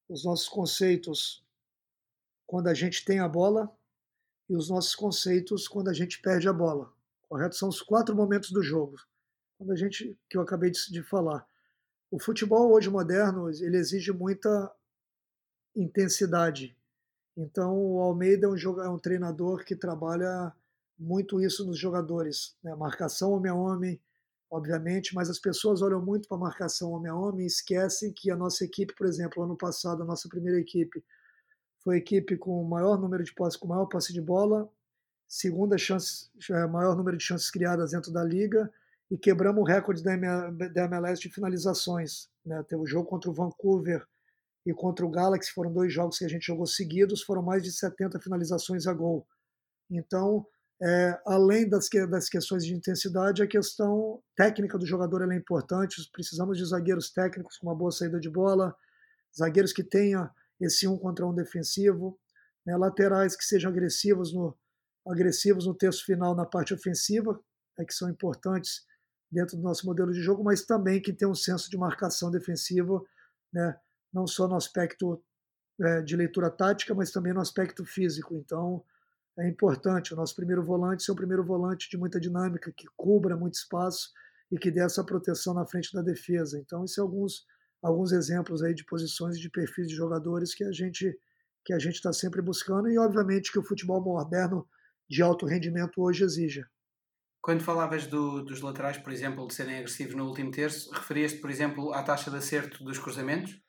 os nossos conceitos quando a gente tem a bola e os nossos conceitos quando a gente perde a bola correto? São os quatro momentos do jogo. Quando a gente, que eu acabei de, de falar. O futebol hoje moderno, ele exige muita intensidade. Então, o Almeida é um, é um treinador que trabalha muito isso nos jogadores. Né? Marcação homem a homem, obviamente, mas as pessoas olham muito para marcação homem a homem e esquecem que a nossa equipe, por exemplo, ano passado, a nossa primeira equipe, foi a equipe com o maior número de posse, com maior posse de bola, segunda chance, é, maior número de chances criadas dentro da liga e quebramos o recorde da MLS de finalizações. Né? Teve o jogo contra o Vancouver e contra o Galaxy, foram dois jogos que a gente jogou seguidos, foram mais de 70 finalizações a gol. Então, é, além das, que, das questões de intensidade, a questão técnica do jogador é importante. Precisamos de zagueiros técnicos com uma boa saída de bola, zagueiros que tenham esse um contra um defensivo, né? laterais que sejam agressivos no, agressivos no terço final na parte ofensiva, é que são importantes dentro do nosso modelo de jogo, mas também que tem um senso de marcação defensiva, né, não só no aspecto é, de leitura tática, mas também no aspecto físico. Então, é importante o nosso primeiro volante ser um primeiro volante de muita dinâmica, que cubra muito espaço e que dê essa proteção na frente da defesa. Então, esses são alguns, alguns exemplos aí de posições de perfis de jogadores que a gente que a gente está sempre buscando e, obviamente, que o futebol moderno de alto rendimento hoje exija. Quando falavas do, dos laterais, por exemplo, de serem agressivos no último terço, referias-te, por exemplo, à taxa de acerto dos cruzamentos?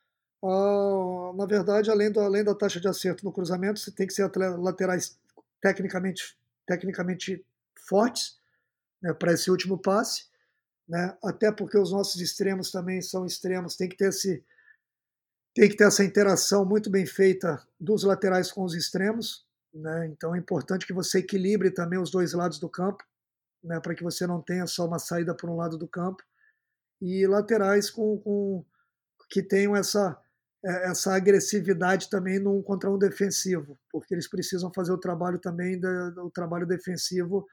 Ah, na verdade, além, do, além da taxa de acerto no cruzamento, você tem que ser laterais tecnicamente, tecnicamente fortes né, para esse último passe, né, até porque os nossos extremos também são extremos, tem que ter esse tem que ter essa interação muito bem feita dos laterais com os extremos, né? Então é importante que você equilibre também os dois lados do campo, né? para que você não tenha só uma saída por um lado do campo. e laterais com, com que tenham essa, é, essa agressividade também num contra um defensivo, porque eles precisam fazer o trabalho também do trabalho defensivo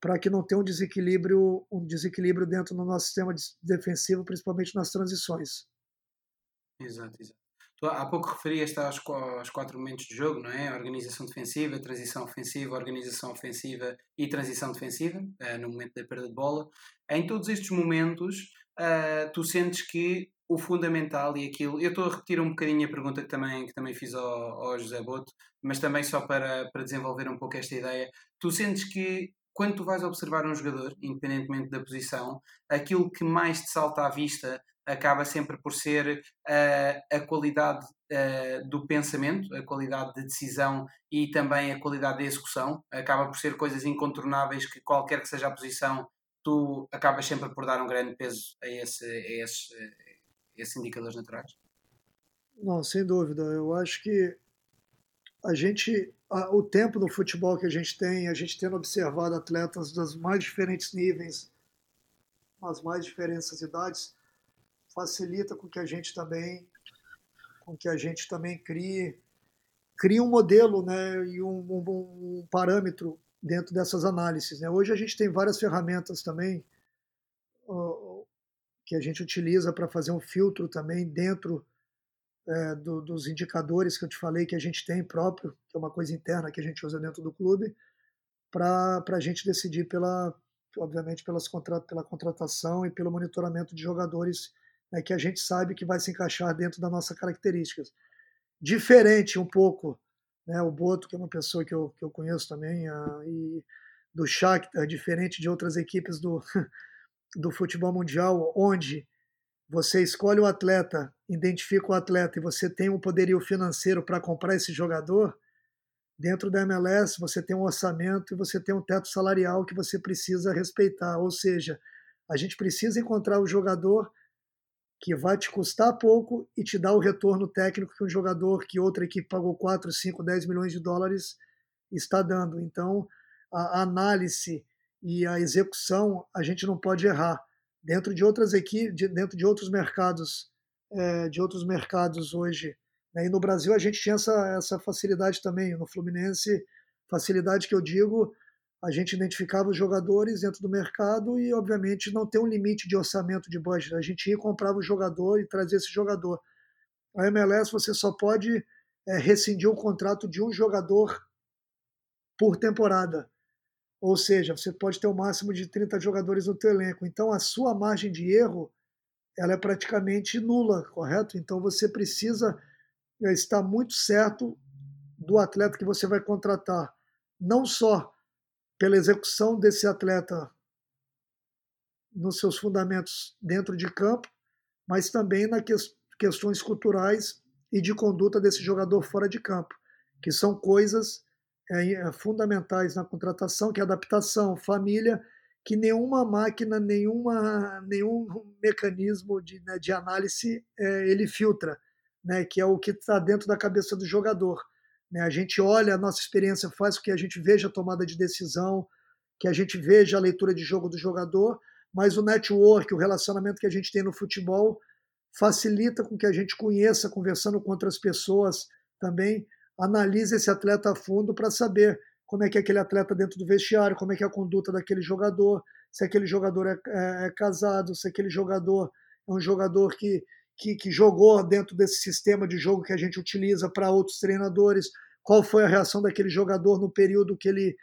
para que não tenha um desequilíbrio um desequilíbrio dentro do nosso sistema defensivo, principalmente nas transições. Exato, exato. Tu há pouco referias aos, aos quatro momentos de jogo, não é? Organização defensiva, transição ofensiva, organização ofensiva e transição defensiva, uh, no momento da perda de bola. Em todos estes momentos, uh, tu sentes que o fundamental e aquilo. Eu estou a repetir um bocadinho a pergunta que também, que também fiz ao, ao José Boto, mas também só para, para desenvolver um pouco esta ideia. Tu sentes que quando tu vais observar um jogador, independentemente da posição, aquilo que mais te salta à vista acaba sempre por ser uh, a qualidade uh, do pensamento, a qualidade de decisão e também a qualidade de execução. Acaba por ser coisas incontornáveis que qualquer que seja a posição, tu acabas sempre por dar um grande peso a, esse, a esses, a esses indicadores naturais. Não, sem dúvida. Eu acho que a gente, a, o tempo do futebol que a gente tem, a gente tendo observado atletas dos mais diferentes níveis, nas mais diferentes idades, facilita com que a gente também com que a gente também crie crie um modelo né, e um, um, um parâmetro dentro dessas análises. Né? Hoje a gente tem várias ferramentas também uh, que a gente utiliza para fazer um filtro também dentro é, do, dos indicadores que eu te falei que a gente tem próprio, que é uma coisa interna que a gente usa dentro do clube, para a gente decidir pela, obviamente, pelas contra, pela contratação e pelo monitoramento de jogadores né, que a gente sabe que vai se encaixar dentro das nossas características. Diferente um pouco, né, o Boto, que é uma pessoa que eu, que eu conheço também, a, e do Shakhtar, diferente de outras equipes do, do futebol mundial, onde você escolhe o atleta, identifica o atleta e você tem um poderio financeiro para comprar esse jogador, dentro da MLS você tem um orçamento e você tem um teto salarial que você precisa respeitar. Ou seja, a gente precisa encontrar o jogador que vai te custar pouco e te dar o retorno técnico que um jogador que outra equipe pagou 4, 5, 10 milhões de dólares está dando. Então, a análise e a execução a gente não pode errar. Dentro de outras equipes, dentro de outros mercados, é, de outros mercados hoje, né? e no Brasil a gente tinha essa, essa facilidade também. No Fluminense, facilidade que eu digo, a gente identificava os jogadores dentro do mercado e, obviamente, não tem um limite de orçamento de budget. A gente ia e comprava o jogador e trazia esse jogador. A MLS você só pode é, rescindir o contrato de um jogador por temporada. Ou seja, você pode ter o um máximo de 30 jogadores no teu elenco. Então, a sua margem de erro ela é praticamente nula, correto? Então, você precisa é, estar muito certo do atleta que você vai contratar. Não só pela execução desse atleta nos seus fundamentos dentro de campo, mas também nas que, questões culturais e de conduta desse jogador fora de campo, que são coisas é, fundamentais na contratação, que é adaptação, família, que nenhuma máquina, nenhuma, nenhum mecanismo de, né, de análise é, ele filtra, né, que é o que está dentro da cabeça do jogador. Né? A gente olha, a nossa experiência faz com que a gente veja a tomada de decisão, que a gente veja a leitura de jogo do jogador, mas o network, o relacionamento que a gente tem no futebol, facilita com que a gente conheça, conversando com outras pessoas também, analise esse atleta a fundo para saber como é que é aquele atleta dentro do vestiário, como é que é a conduta daquele jogador, se aquele jogador é, é, é casado, se aquele jogador é um jogador que que, que jogou dentro desse sistema de jogo que a gente utiliza para outros treinadores, qual foi a reação daquele jogador no período que ele,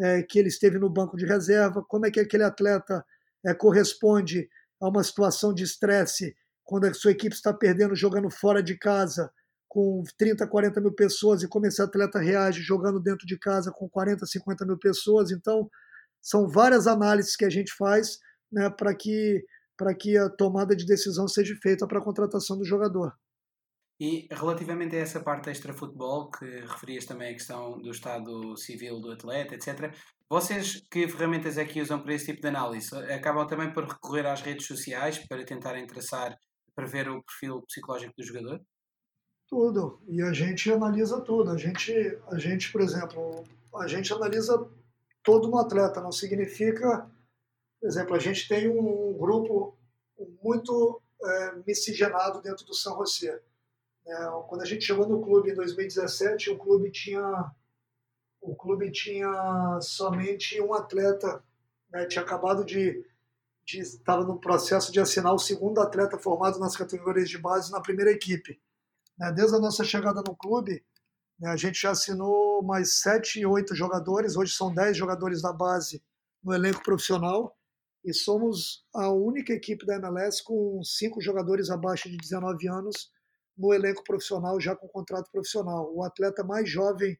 é, que ele esteve no banco de reserva, como é que aquele atleta é, corresponde a uma situação de estresse quando a sua equipe está perdendo jogando fora de casa com 30, 40 mil pessoas e como esse atleta reage jogando dentro de casa com 40, 50 mil pessoas. Então, são várias análises que a gente faz né, para que que a tomada de decisão seja feita para a contratação do jogador. E relativamente a essa parte extra-futebol, que referias também a questão do estado civil do atleta, etc., vocês que ferramentas é que usam para esse tipo de análise? Acabam também por recorrer às redes sociais para tentarem traçar, para ver o perfil psicológico do jogador? Tudo. E a gente analisa tudo. A gente, a gente por exemplo, a gente analisa todo no atleta. Não significa por exemplo, a gente tem um grupo, muito é, miscigenado dentro do São José. É, quando a gente chegou no clube em 2017, o clube tinha o clube tinha somente um atleta, né, tinha acabado de estava no processo de assinar o segundo atleta formado nas categorias de base na primeira equipe. Né, desde a nossa chegada no clube, né, a gente já assinou mais sete, oito jogadores. Hoje são dez jogadores da base no elenco profissional e somos a única equipe da MLS com cinco jogadores abaixo de 19 anos no elenco profissional, já com contrato profissional. O atleta mais jovem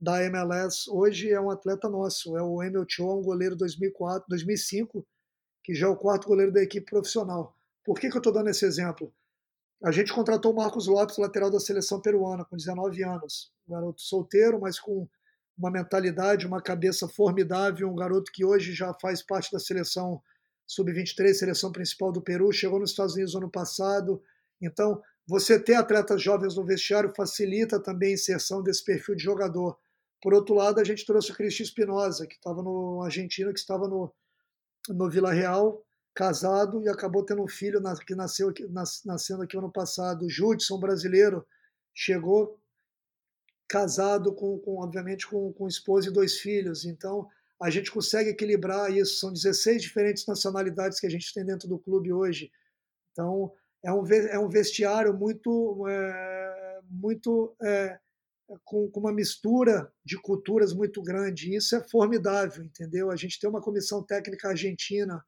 da MLS hoje é um atleta nosso, é o Emil Cho, um goleiro 2004, 2005, que já é o quarto goleiro da equipe profissional. Por que, que eu estou dando esse exemplo? A gente contratou o Marcos Lopes, lateral da seleção peruana, com 19 anos. Um garoto solteiro, mas com uma mentalidade, uma cabeça formidável, um garoto que hoje já faz parte da seleção sub-23, seleção principal do Peru, chegou nos Estados Unidos ano passado. Então, você ter atletas jovens no vestiário facilita também a inserção desse perfil de jogador. Por outro lado, a gente trouxe o Cristian Espinosa, que estava no Argentina, que estava no, no Vila Real, casado e acabou tendo um filho que nasceu aqui, nascendo aqui ano passado. O Judson, brasileiro, chegou casado com, com obviamente com, com esposa e dois filhos. Então a gente consegue equilibrar isso. São 16 diferentes nacionalidades que a gente tem dentro do clube hoje. Então é um, é um vestiário muito, é, muito é, com, com, uma mistura de culturas muito grande. Isso é formidável, entendeu? A gente tem uma comissão técnica argentina,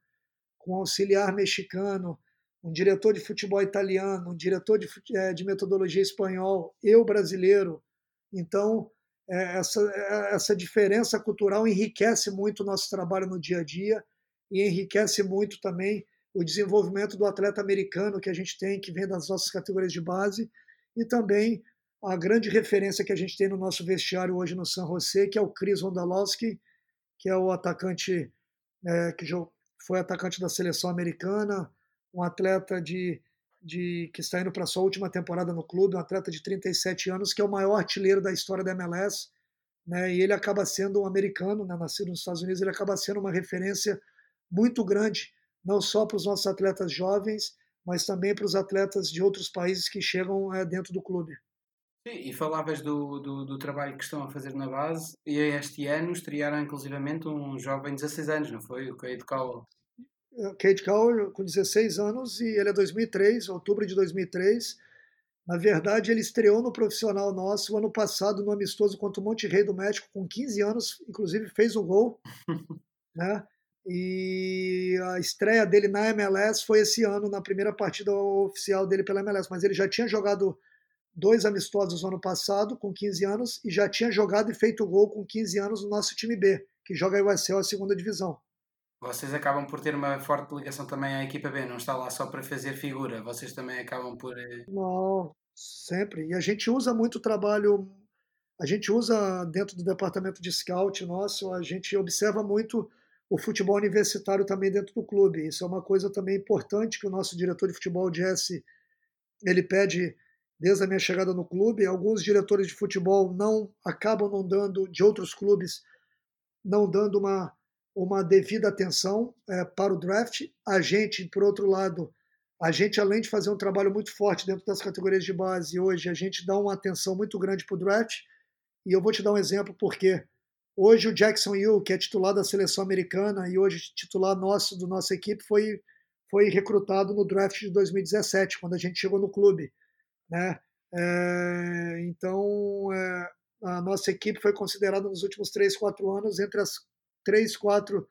um auxiliar mexicano, um diretor de futebol italiano, um diretor de, é, de metodologia espanhol, eu brasileiro. Então, é, essa, é, essa diferença cultural enriquece muito o nosso trabalho no dia a dia e enriquece muito também o desenvolvimento do atleta americano que a gente tem, que vem das nossas categorias de base, e também a grande referência que a gente tem no nosso vestiário hoje no San José, que é o Chris Rondalowski, que é o atacante é, que foi atacante da seleção americana, um atleta de, de que está indo para sua última temporada no clube, um atleta de 37 anos, que é o maior artilheiro da história da MLS, né, e ele acaba sendo um americano, né, nascido nos Estados Unidos, ele acaba sendo uma referência muito grande não só para os nossos atletas jovens, mas também para os atletas de outros países que chegam é, dentro do clube. Sim, e falavas do, do, do, trabalho que estão a fazer na base, e este ano estrearam inclusivamente um jovem de 16 anos, não foi? O Cade Cowell. Cade Cowell, com 16 anos, e ele é 2003, outubro de 2003. Na verdade, ele estreou no profissional nosso ano passado no amistoso contra o Monte Rei do México, com 15 anos, inclusive fez um gol. né? E a estreia dele na MLS foi esse ano, na primeira partida oficial dele pela MLS. Mas ele já tinha jogado dois amistosos no ano passado, com 15 anos, e já tinha jogado e feito gol com 15 anos no nosso time B, que joga o USL a segunda divisão. Vocês acabam por ter uma forte ligação também à equipa B, não está lá só para fazer figura, vocês também acabam por. Eh, não, sempre. E a gente usa muito o trabalho, a gente usa dentro do departamento de scout nosso, a gente observa muito o futebol universitário também dentro do clube. Isso é uma coisa também importante que o nosso diretor de futebol, Jesse, ele pede desde a minha chegada no clube. Alguns diretores de futebol não acabam não dando, de outros clubes, não dando uma, uma devida atenção é, para o draft. A gente, por outro lado, a gente, além de fazer um trabalho muito forte dentro das categorias de base, hoje a gente dá uma atenção muito grande para o draft. E eu vou te dar um exemplo porque Hoje o Jackson Hill, que é titular da seleção americana e hoje titular nosso do nossa equipe, foi foi recrutado no draft de 2017, quando a gente chegou no clube, né? É, então é, a nossa equipe foi considerada nos últimos três, quatro anos entre as três, quatro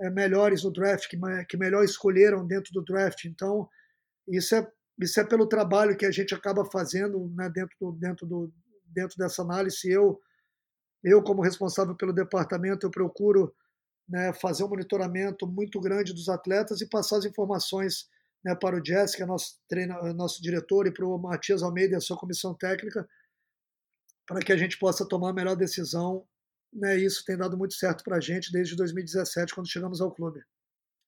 é, melhores no draft que, que melhor escolheram dentro do draft. Então isso é isso é pelo trabalho que a gente acaba fazendo né, dentro do, dentro do dentro dessa análise. Eu eu, como responsável pelo departamento, eu procuro né, fazer um monitoramento muito grande dos atletas e passar as informações né, para o Jessica, nosso, treino, nosso diretor, e para o Matias Almeida e a sua comissão técnica, para que a gente possa tomar a melhor decisão. Né, isso tem dado muito certo para a gente desde 2017, quando chegamos ao clube.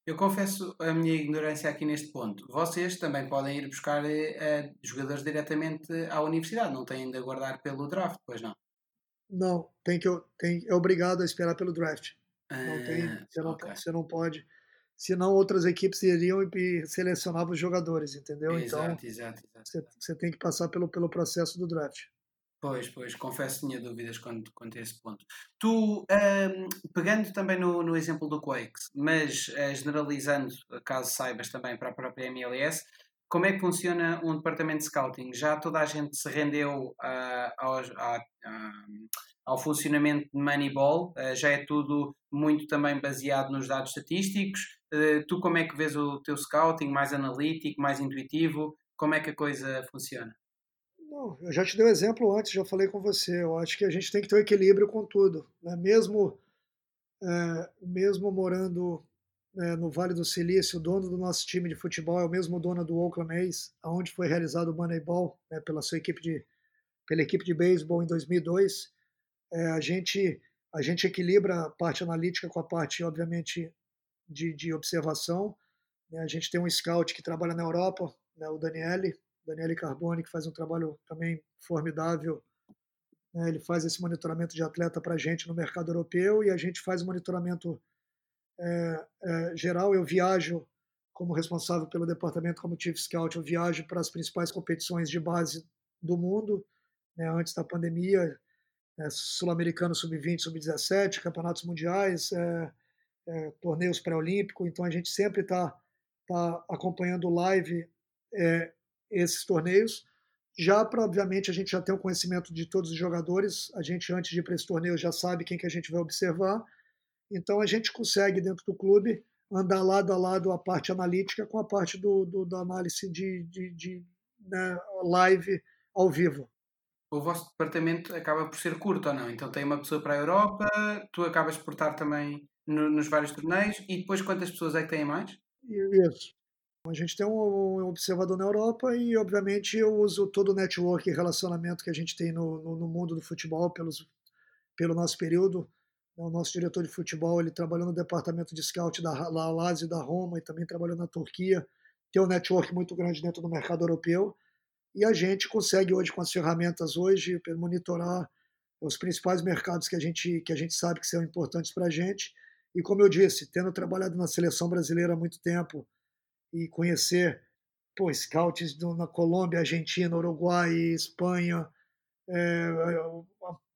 Eu confesso a minha ignorância aqui neste ponto. Vocês também podem ir buscar eh, jogadores diretamente à universidade, não têm de aguardar pelo draft, pois não? Não, tem que tem, é obrigado a esperar pelo draft. não tem, ah, você não, okay. você não pode. senão outras equipes iriam e selecionavam os jogadores, entendeu? Exato, então, exato, exato. Você, você tem que passar pelo, pelo processo do draft. Pois, pois, confesso que tinha dúvidas quanto, quanto a esse ponto. Tu, um, pegando também no, no exemplo do Quakes, mas uh, generalizando, caso saibas também para a própria MLS, como é que funciona um departamento de scouting? Já toda a gente se rendeu uh, ao, a, ao funcionamento de Moneyball? Uh, já é tudo muito também baseado nos dados estatísticos? Uh, tu como é que vês o teu scouting? Mais analítico, mais intuitivo? Como é que a coisa funciona? Eu já te dei o um exemplo antes, já falei com você. Eu acho que a gente tem que ter um equilíbrio com tudo. Né? Mesmo, é, mesmo morando é, no Vale do Silício, o dono do nosso time de futebol é o mesmo dono do Oakland A's, onde foi realizado o Moneyball né, pela sua equipe de pela equipe de beisebol em 2002. É, a gente a gente equilibra a parte analítica com a parte, obviamente, de, de observação. Né? A gente tem um scout que trabalha na Europa, né, o Daniele, Daniele Carboni, que faz um trabalho também formidável. Né? Ele faz esse monitoramento de atleta para a gente no mercado europeu e a gente faz o monitoramento é, é, geral. Eu viajo como responsável pelo departamento como Chief Scout, eu viajo para as principais competições de base do mundo, né, antes da pandemia, né, Sul-Americano Sub-20, Sub-17, campeonatos mundiais, é, torneios pré-olímpicos, então a gente sempre está tá acompanhando live é, esses torneios. Já para, obviamente, a gente já tem o conhecimento de todos os jogadores, a gente, antes de ir para esse torneio, já sabe quem que a gente vai observar. Então, a gente consegue, dentro do clube, andar lado a lado a parte analítica com a parte do, do da análise de, de, de né, live ao vivo. O vosso departamento acaba por ser curto ou não? Então tem uma pessoa para a Europa, tu acabas por estar também no, nos vários torneios e depois quantas pessoas é que têm mais? Isso. A gente tem um observador na Europa e, obviamente, eu uso todo o network e relacionamento que a gente tem no, no, no mundo do futebol pelos, pelo nosso período. O nosso diretor de futebol ele trabalhou no departamento de scout da La Lazio da Roma e também trabalhou na Turquia. Tem um network muito grande dentro do mercado europeu e a gente consegue hoje com as ferramentas hoje monitorar os principais mercados que a gente que a gente sabe que são importantes para a gente. E como eu disse, tendo trabalhado na seleção brasileira há muito tempo, e conhecer pô, scouts do, na Colômbia, Argentina, Uruguai, Espanha, é,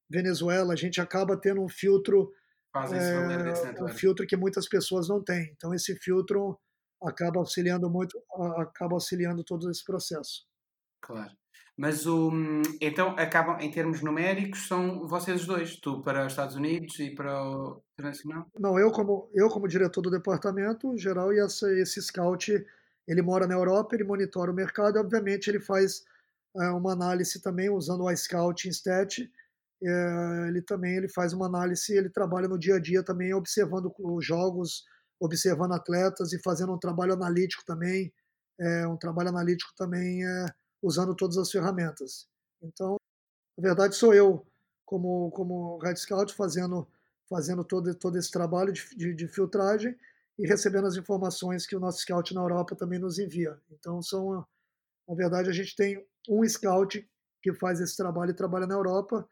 Venezuela, a gente acaba tendo um filtro é, um filtro que muitas pessoas não têm. Então esse filtro acaba auxiliando muito, acaba auxiliando todo esse processo. Claro. Mas o então acabam em termos numéricos são vocês dois, tu para os Estados Unidos e para o internacional? Não, eu como eu como diretor do departamento geral e essa, esse scout ele mora na Europa, ele monitora o mercado, e, obviamente ele faz é, uma análise também usando o iScout Stat. É, ele também ele faz uma análise, ele trabalha no dia a dia também observando os jogos, observando atletas e fazendo um trabalho analítico também, é, um trabalho analítico também é, usando todas as ferramentas. Então, na verdade, sou eu, como, como Red Scout, fazendo, fazendo todo, todo esse trabalho de, de, de filtragem e recebendo as informações que o nosso Scout na Europa também nos envia. Então, são, na verdade, a gente tem um Scout que faz esse trabalho e trabalha na Europa,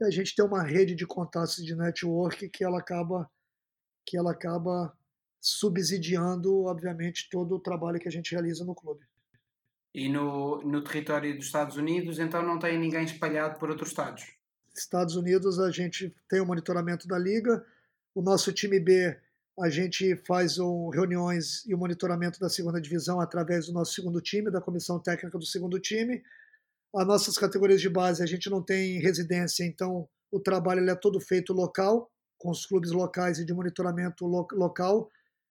e a gente tem uma rede de contatos de network que ela acaba que ela acaba subsidiando, obviamente, todo o trabalho que a gente realiza no clube. E no, no território dos Estados Unidos, então não tem ninguém espalhado por outros estados? Estados Unidos, a gente tem o monitoramento da liga. O nosso time B, a gente faz um, reuniões e o monitoramento da segunda divisão através do nosso segundo time, da comissão técnica do segundo time. As nossas categorias de base, a gente não tem residência, então o trabalho é todo feito local, com os clubes locais e de monitoramento lo local.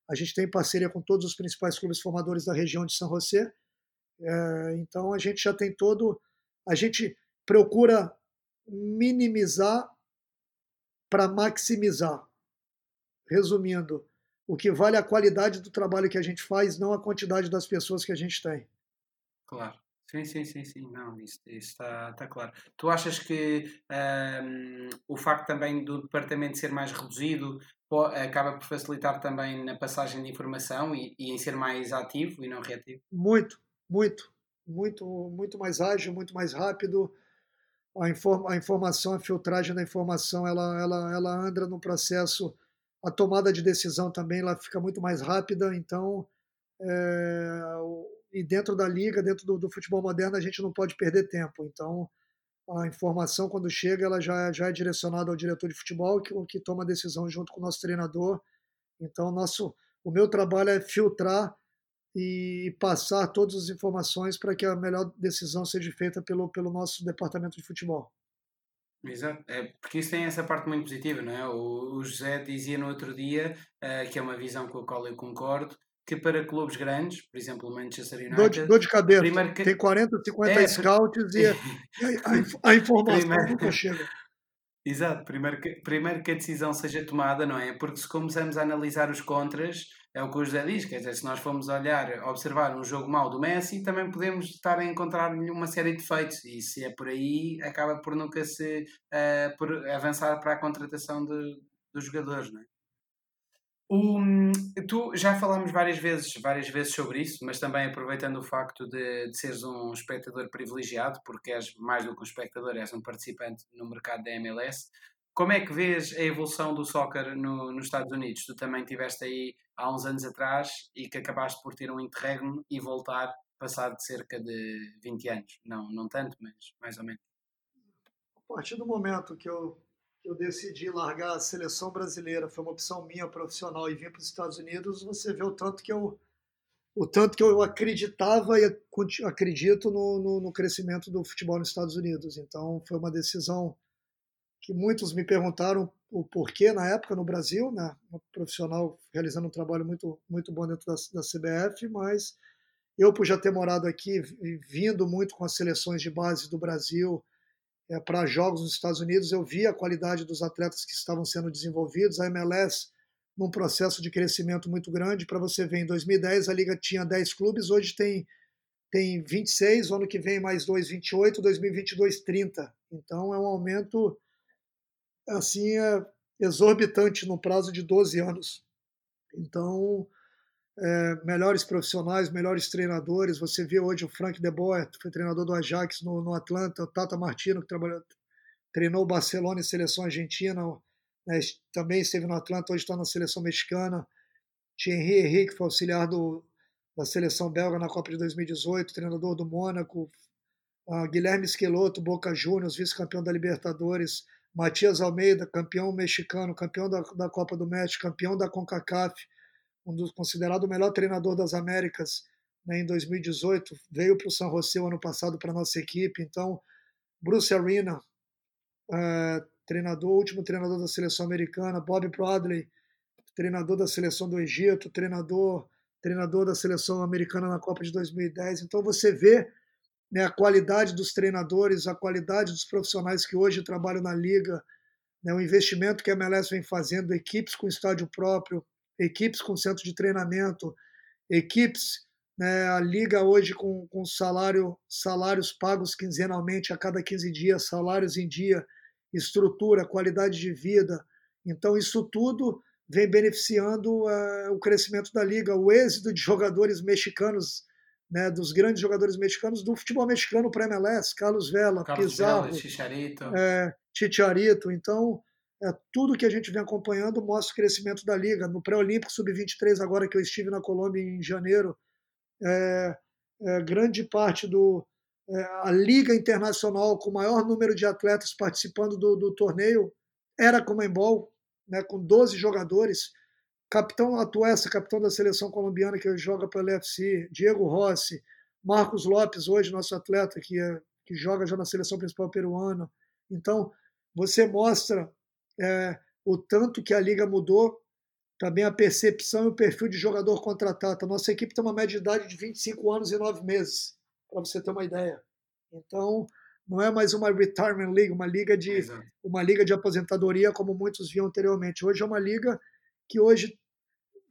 A gente tem parceria com todos os principais clubes formadores da região de São José é, então a gente já tem todo. A gente procura minimizar para maximizar. Resumindo, o que vale é a qualidade do trabalho que a gente faz, não a quantidade das pessoas que a gente tem. Claro. Sim, sim, sim, sim. Não, isso, está, tá claro. Tu achas que um, o facto também do departamento ser mais reduzido acaba por facilitar também na passagem de informação e, e em ser mais ativo e não reativo? Muito, muito, muito, muito mais ágil, muito mais rápido. A, inform, a informação, a filtragem da informação, ela, ela, ela anda no processo a tomada de decisão também ela fica muito mais rápida, então é, e dentro da liga, dentro do, do, futebol moderno, a gente não pode perder tempo. Então, a informação, quando chega, ela já, já é direcionada ao diretor de futebol, que, que toma a decisão junto com o nosso treinador. Então, nosso, o meu trabalho é filtrar e passar todas as informações para que a melhor decisão seja feita pelo, pelo nosso departamento de futebol. Exato, é, porque isso tem essa parte muito positiva, não é? O, o José dizia no outro dia, uh, que é uma visão com a qual eu concordo, que para clubes grandes, por exemplo o Manchester United... Dor de, dor de cabeça, que... tem 40, 50 é, scouts e a, a, a informação primeiro... nunca chega. Exato, primeiro que, primeiro que a decisão seja tomada, não é? Porque se começamos a analisar os contras, é o que o José diz, quer dizer, se nós formos olhar, observar um jogo mau do Messi, também podemos estar a encontrar uma série de defeitos e se é por aí, acaba por nunca se uh, por avançar para a contratação de, dos jogadores, não é? Tu já falámos várias vezes, várias vezes sobre isso, mas também aproveitando o facto de, de seres um espectador privilegiado, porque és mais do que um espectador, és um participante no mercado da MLS. Como é que vês a evolução do soccer no, nos Estados Unidos? Tu também estiveste aí há uns anos atrás e que acabaste por ter um interregno e voltar passado cerca de 20 anos. Não, não tanto, mas mais ou menos. A partir do momento que eu, que eu decidi largar a seleção brasileira, foi uma opção minha profissional e vir para os Estados Unidos, você vê o tanto que eu o tanto que eu acreditava e acredito no, no, no crescimento do futebol nos Estados Unidos. Então foi uma decisão que muitos me perguntaram o porquê na época no Brasil, né? Um profissional realizando um trabalho muito muito bom dentro da, da CBF, mas eu por já ter morado aqui, vindo muito com as seleções de base do Brasil é, para jogos nos Estados Unidos, eu vi a qualidade dos atletas que estavam sendo desenvolvidos, a MLS num processo de crescimento muito grande. Para você ver, em 2010 a liga tinha 10 clubes, hoje tem tem 26, ano que vem mais 2, 28, 2022 30. Então é um aumento assim é exorbitante no prazo de 12 anos. Então, é, melhores profissionais, melhores treinadores. Você vê hoje o Frank De Boer, foi treinador do Ajax no, no Atlanta, o Tata Martino, que trabalhou, treinou o Barcelona e seleção argentina, né, também esteve no Atlanta, hoje está na seleção mexicana. Thierry Henry, que foi auxiliar do, da seleção belga na Copa de 2018, treinador do Mônaco. Uh, Guilherme Esqueloto, Boca Juniors, vice-campeão da Libertadores. Matias Almeida, campeão mexicano, campeão da, da Copa do México, campeão da CONCACAF, um dos considerado o melhor treinador das Américas né, em 2018, veio para o San José o ano passado para nossa equipe. Então, Bruce Arena, é, treinador, último treinador da seleção americana, Bob Bradley, treinador da seleção do Egito, treinador, treinador da seleção americana na Copa de 2010. Então, você vê né, a qualidade dos treinadores, a qualidade dos profissionais que hoje trabalham na liga, né, o investimento que a MLS vem fazendo, equipes com estádio próprio, equipes com centro de treinamento, equipes, né, a liga hoje com, com salário, salários pagos quinzenalmente a cada 15 dias, salários em dia, estrutura, qualidade de vida. Então, isso tudo vem beneficiando uh, o crescimento da liga, o êxito de jogadores mexicanos né, dos grandes jogadores mexicanos do futebol mexicano para MLS, Carlos Vela, Carlos Pizarro, Vela, Chicharito. É, Chicharito. Então, é, tudo que a gente vem acompanhando mostra o crescimento da liga. No pré-olímpico sub-23, agora que eu estive na Colômbia em janeiro, é, é, grande parte do é, a liga internacional com o maior número de atletas participando do, do torneio era a Comembol, né, com 12 jogadores capitão Atuesta, capitão da seleção colombiana que joga pelo UFC, Diego Rossi, Marcos Lopes, hoje nosso atleta que, é, que joga já na seleção principal peruana. Então, você mostra é, o tanto que a liga mudou, também a percepção e o perfil de jogador contratado. A nossa equipe tem uma média de idade de 25 anos e 9 meses, para você ter uma ideia. Então, não é mais uma retirement league, uma liga de uma liga de aposentadoria como muitos viam anteriormente. Hoje é uma liga que hoje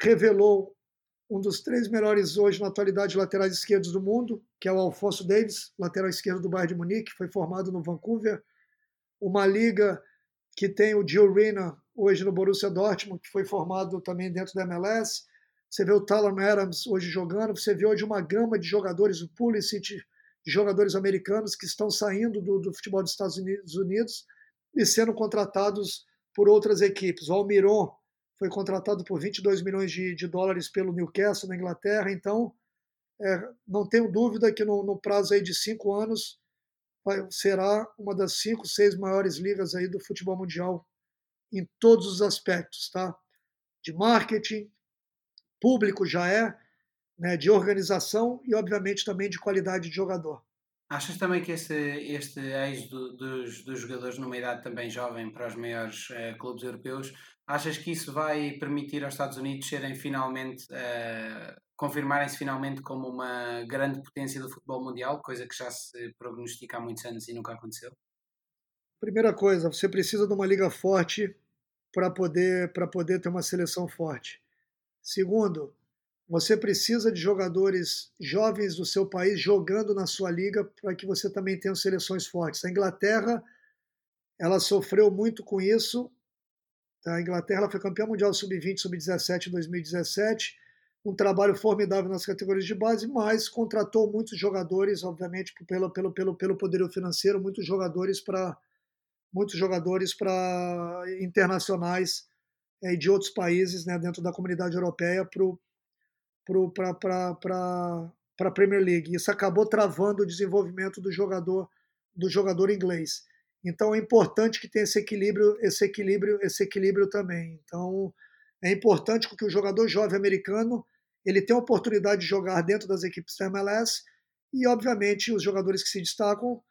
revelou um dos três melhores hoje na atualidade laterais esquerdos do mundo, que é o Alfonso Davis, lateral esquerdo do Bayern de Munique, foi formado no Vancouver. Uma liga que tem o Gio Reyna, hoje no Borussia Dortmund, que foi formado também dentro da MLS. Você vê o Talon Adams hoje jogando, você vê hoje uma gama de jogadores, o Pulisic, de jogadores americanos que estão saindo do, do futebol dos Estados Unidos, Unidos e sendo contratados por outras equipes. O Almiron, foi contratado por 22 milhões de, de dólares pelo Newcastle na Inglaterra. Então, é, não tenho dúvida que no, no, prazo aí de cinco anos vai, será uma das cinco, seis maiores ligas aí do futebol mundial em todos os aspectos, tá? De marketing, público já é, né, de organização e, obviamente, também de qualidade de jogador. Achas também que este, este êxodo dos, dos jogadores numa idade também jovem para os maiores uh, clubes europeus, achas que isso vai permitir aos Estados Unidos serem finalmente, uh, confirmarem-se finalmente como uma grande potência do futebol mundial, coisa que já se prognostica há muitos anos e nunca aconteceu? Primeira coisa, você precisa de uma liga forte para poder, poder ter uma seleção forte. Segundo, você precisa de jogadores jovens do seu país jogando na sua liga para que você também tenha seleções fortes. A Inglaterra, ela sofreu muito com isso. A Inglaterra foi campeã mundial sub-20, sub-17 em 2017. Um trabalho formidável nas categorias de base, mas contratou muitos jogadores, obviamente, pelo, pelo, pelo, pelo poderio financeiro, muitos jogadores para muitos jogadores para internacionais é, de outros países né, dentro da comunidade europeia para a Premier League. Isso acabou travando o desenvolvimento do jogador do jogador inglês. Então é importante que tenha esse equilíbrio, esse equilíbrio, esse equilíbrio também. Então é importante que o jogador jovem americano ele tenha a oportunidade de jogar dentro das equipes da MLS e obviamente os jogadores que se destacam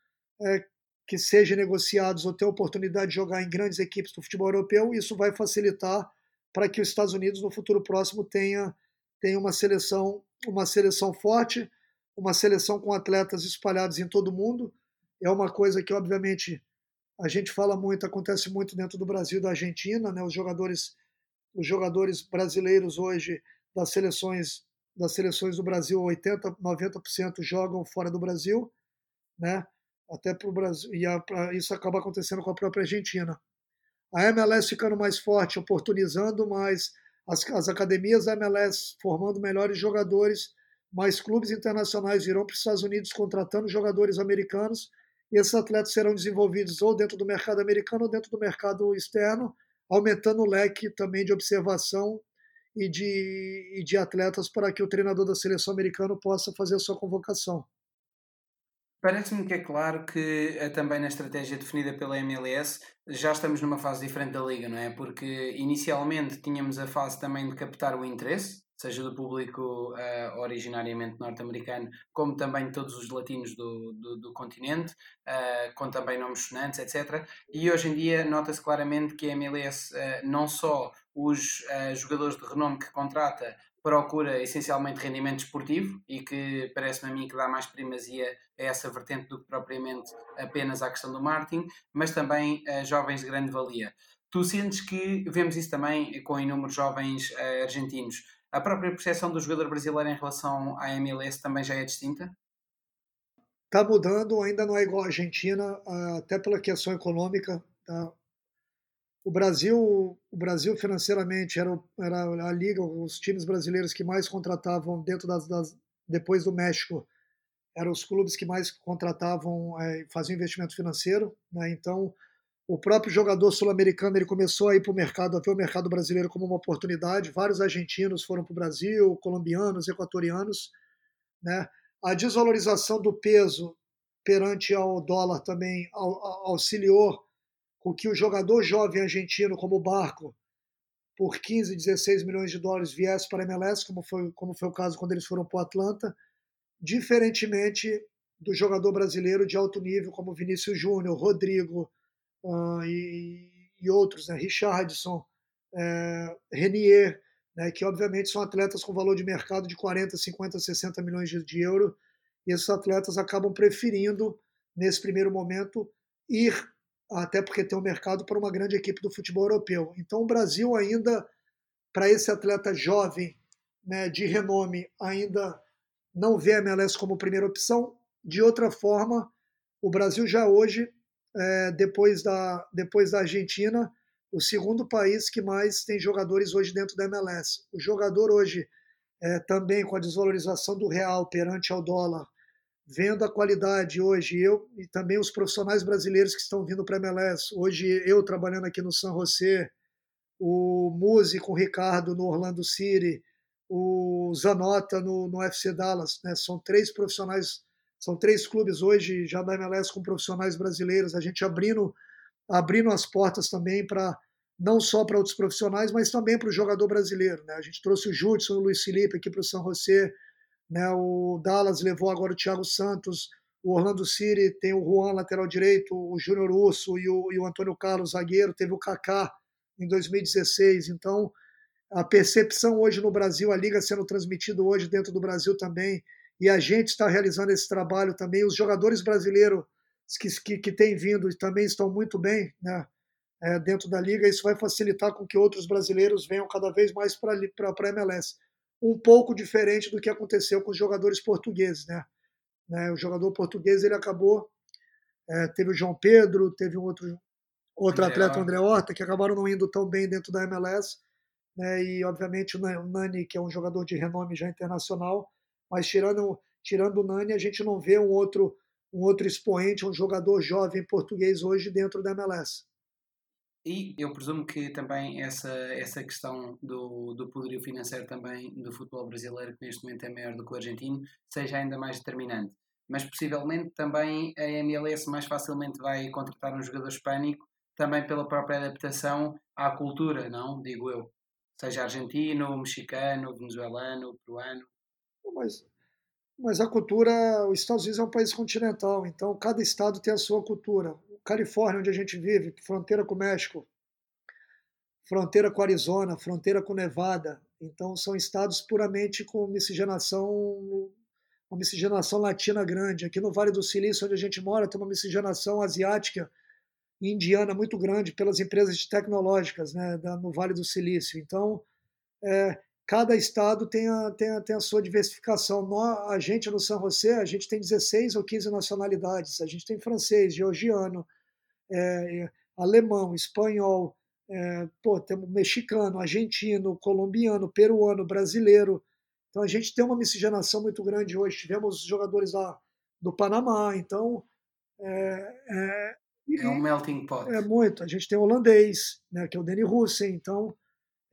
é, que sejam negociados ou tenham oportunidade de jogar em grandes equipes do futebol europeu. Isso vai facilitar para que os Estados Unidos no futuro próximo tenha tem uma seleção, uma seleção forte, uma seleção com atletas espalhados em todo o mundo. É uma coisa que, obviamente, a gente fala muito, acontece muito dentro do Brasil e da Argentina, né? Os jogadores, os jogadores brasileiros hoje das seleções das seleções do Brasil, 80, 90% jogam fora do Brasil, né? Até para o Brasil e a, isso acaba acontecendo com a própria Argentina. A MLS ficando mais forte, oportunizando mais as, as academias da MLS formando melhores jogadores, mais clubes internacionais virão para os Estados Unidos contratando jogadores americanos, e esses atletas serão desenvolvidos ou dentro do mercado americano ou dentro do mercado externo, aumentando o leque também de observação e de, e de atletas para que o treinador da seleção americana possa fazer a sua convocação. Parece-me que é claro que eh, também na estratégia definida pela MLS já estamos numa fase diferente da liga, não é? Porque inicialmente tínhamos a fase também de captar o interesse, seja do público uh, originariamente norte-americano, como também todos os latinos do, do, do continente, uh, com também nomes sonantes, etc. E hoje em dia nota-se claramente que a MLS uh, não só os jogadores de renome que contrata procura essencialmente rendimento esportivo e que parece-me a mim que dá mais primazia a essa vertente do que propriamente apenas à questão do marketing, mas também jovens de grande valia. Tu sentes que vemos isso também com inúmeros jovens argentinos. A própria percepção do jogador brasileiro em relação à MLS também já é distinta? Está mudando, ainda não é igual à Argentina, até pela questão econômica. Tá? o Brasil, o Brasil financeiramente era, era a liga, os times brasileiros que mais contratavam dentro das, das depois do México eram os clubes que mais contratavam, é, faziam investimento financeiro, né? Então, o próprio jogador sul-americano ele começou a ir para o mercado, a ver o mercado brasileiro como uma oportunidade. Vários argentinos foram para o Brasil, colombianos, equatorianos, né? A desvalorização do peso perante ao dólar também auxiliou com que o jogador jovem argentino como o Barco, por 15, 16 milhões de dólares, viesse para a MLS, como foi, como foi o caso quando eles foram para o Atlanta, diferentemente do jogador brasileiro de alto nível, como Vinícius Júnior, Rodrigo uh, e, e, outros, né? Richardson, é, Renier, né? que obviamente são atletas com valor de mercado de 40, 50, 60 milhões de, de euros, e esses atletas acabam preferindo, nesse primeiro momento, ir até porque tem um mercado para uma grande equipe do futebol europeu. Então o Brasil ainda, para esse atleta jovem, né, de renome, ainda não vê a MLS como primeira opção. De outra forma, o Brasil já hoje, é, depois, da, depois da Argentina, o segundo país que mais tem jogadores hoje dentro da MLS. O jogador hoje, é, também com a desvalorização do real perante ao dólar, vendo a qualidade hoje, eu e também os profissionais brasileiros que estão vindo para a MLS, hoje eu trabalhando aqui no San José, o Muzi com o Ricardo no Orlando City, o Zanota no, no FC Dallas. Né? São três profissionais, são três clubes hoje já da MLS com profissionais brasileiros. A gente abrindo, abrindo as portas também para não só para outros profissionais, mas também para o jogador brasileiro. Né? A gente trouxe o Judson, o Luiz Felipe aqui para o São José, né? o Dallas levou agora o Thiago Santos, o Orlando City tem o Juan, lateral direito, o Júnior Urso e o, e o Antônio Carlos, zagueiro, teve o Kaká em 2016. Então, a percepção hoje no Brasil, a liga sendo transmitida hoje dentro do Brasil também, e a gente está realizando esse trabalho também. Os jogadores brasileiros que, que, que têm vindo também estão muito bem né, é, dentro da liga. Isso vai facilitar com que outros brasileiros venham cada vez mais para a MLS. Um pouco diferente do que aconteceu com os jogadores portugueses. Né? né o jogador português ele acabou. É, teve o João Pedro, teve um outro, outro André atleta, o André Horta, que acabaram não indo tão bem dentro da MLS né, e obviamente o Nani, que é um jogador de renome já internacional, mas tirando, tirando o Nani, a gente não vê um outro, um outro expoente, um jogador jovem português hoje dentro da MLS. E eu presumo que também essa, essa questão do, do poderio financeiro também do futebol brasileiro, que neste momento é maior do que o argentino, seja ainda mais determinante. Mas possivelmente também a MLS mais facilmente vai contratar um jogador hispânico, também pela própria adaptação à cultura, não? Digo eu seja argentino, mexicano, venezuelano, peruano. Mas, mas a cultura, os Estados Unidos é um país continental, então cada estado tem a sua cultura. Califórnia, onde a gente vive, fronteira com o México, fronteira com Arizona, fronteira com Nevada, então são estados puramente com miscigenação, uma miscigenação latina grande. Aqui no Vale do Silício, onde a gente mora, tem uma miscigenação asiática indiana muito grande pelas empresas tecnológicas né, no Vale do Silício. Então, é, cada estado tem a, tem, a, tem a sua diversificação. Nós, a gente no São José, a gente tem 16 ou 15 nacionalidades. A gente tem francês, georgiano, é, alemão, espanhol, é, pô, temos mexicano, argentino, colombiano, peruano, brasileiro. Então a gente tem uma miscigenação muito grande hoje. Tivemos jogadores lá do Panamá, então é, é, é um melting pot. É muito. A gente tem holandês, né, que é o Danny Russen, então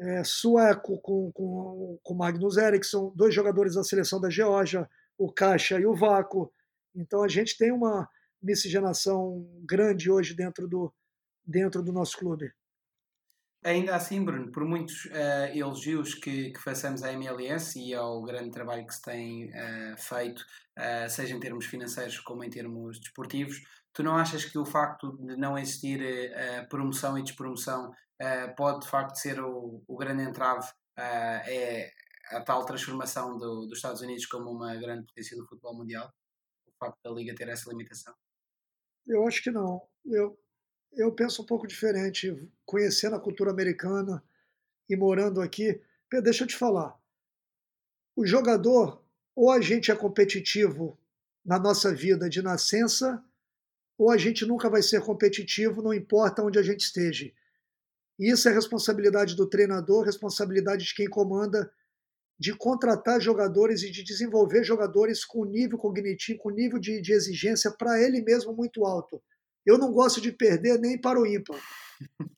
é, sueco com, com, com Magnus Eriksson, dois jogadores da seleção da Geórgia, o Caixa e o Vaco. Então a gente tem uma miscigenação grande hoje dentro do, dentro do nosso clube. Ainda assim, Bruno, por muitos uh, elogios que, que façamos à MLS e ao grande trabalho que se tem uh, feito, uh, seja em termos financeiros como em termos desportivos, Tu não achas que o facto de não existir uh, promoção e despromoção uh, pode de facto ser o, o grande entrave uh, é a tal transformação do, dos Estados Unidos como uma grande potência do futebol mundial? O facto da Liga ter essa limitação? Eu acho que não. Eu, eu penso um pouco diferente. Conhecendo a cultura americana e morando aqui, deixa eu te falar. O jogador, ou a gente é competitivo na nossa vida de nascença, ou a gente nunca vai ser competitivo, não importa onde a gente esteja. Isso é responsabilidade do treinador, responsabilidade de quem comanda, de contratar jogadores e de desenvolver jogadores com nível cognitivo, com nível de, de exigência para ele mesmo muito alto. Eu não gosto de perder nem para o ímpar.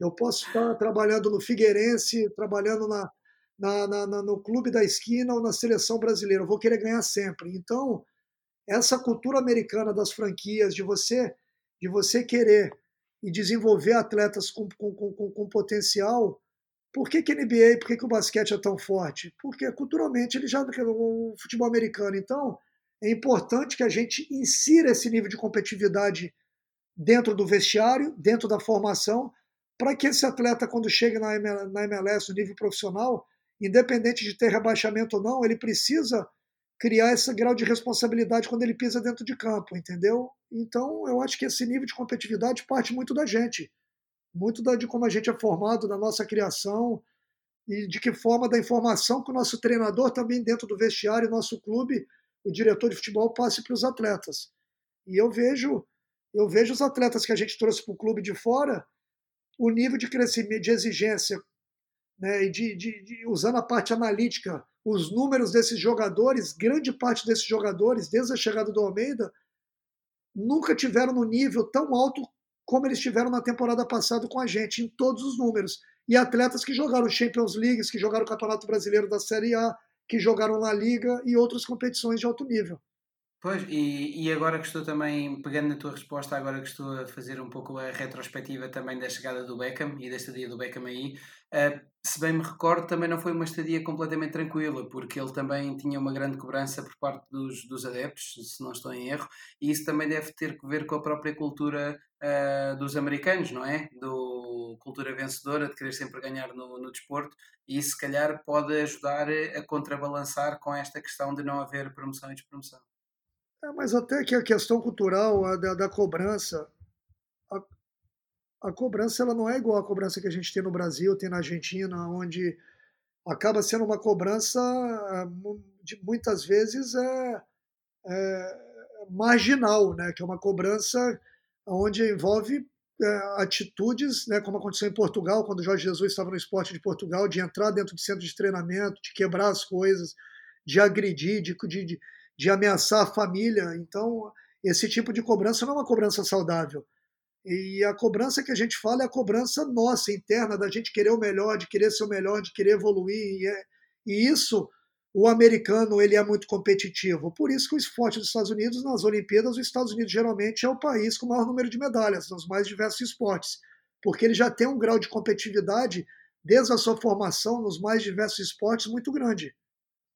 Eu posso estar trabalhando no Figueirense, trabalhando na, na, na, no clube da esquina ou na seleção brasileira. Eu vou querer ganhar sempre. Então, essa cultura americana das franquias, de você de você querer e desenvolver atletas com, com, com, com potencial, por que, que NBA, por que, que o basquete é tão forte? Porque culturalmente ele já é o futebol americano. Então, é importante que a gente insira esse nível de competitividade dentro do vestiário, dentro da formação, para que esse atleta, quando chega na MLS, no nível profissional, independente de ter rebaixamento ou não, ele precisa criar esse grau de responsabilidade quando ele pisa dentro de campo, entendeu? Então, eu acho que esse nível de competitividade parte muito da gente, muito de como a gente é formado, da nossa criação e de que forma da informação que o nosso treinador também dentro do vestiário, nosso clube, o diretor de futebol passe para os atletas. E eu vejo, eu vejo os atletas que a gente trouxe para o clube de fora, o nível de crescimento, de exigência, né, e de, de, de usando a parte analítica os números desses jogadores, grande parte desses jogadores, desde a chegada do Almeida, nunca tiveram no nível tão alto como eles tiveram na temporada passada com a gente, em todos os números. e atletas que jogaram Champions League, que jogaram o Campeonato Brasileiro da Série A, que jogaram na Liga e outras competições de alto nível. Pois, e, e agora que estou também, pegando na tua resposta, agora que estou a fazer um pouco a retrospectiva também da chegada do Beckham e da estadia do Beckham aí, uh, se bem me recordo, também não foi uma estadia completamente tranquila, porque ele também tinha uma grande cobrança por parte dos, dos adeptos, se não estou em erro, e isso também deve ter que ver com a própria cultura uh, dos americanos, não é? Do cultura vencedora, de querer sempre ganhar no, no desporto, e isso se calhar pode ajudar a contrabalançar com esta questão de não haver promoção e despromoção. É, mas até que a questão cultural a da, da, cobrança, a, a, cobrança ela não é igual à cobrança que a gente tem no Brasil, tem na Argentina, onde acaba sendo uma cobrança é, de muitas vezes é, é, marginal, né? Que é uma cobrança onde envolve é, atitudes, né? Como aconteceu em Portugal, quando Jorge Jesus estava no esporte de Portugal, de entrar dentro de centro de treinamento, de quebrar as coisas, de agredir, de, de de ameaçar a família. Então, esse tipo de cobrança não é uma cobrança saudável. E a cobrança que a gente fala é a cobrança nossa, interna, da gente querer o melhor, de querer ser o melhor, de querer evoluir. E, é, e isso, o americano, ele é muito competitivo. Por isso que o esporte dos Estados Unidos, nas Olimpíadas, os Estados Unidos geralmente é o país com o maior número de medalhas, nos mais diversos esportes. Porque ele já tem um grau de competitividade, desde a sua formação, nos mais diversos esportes, muito grande.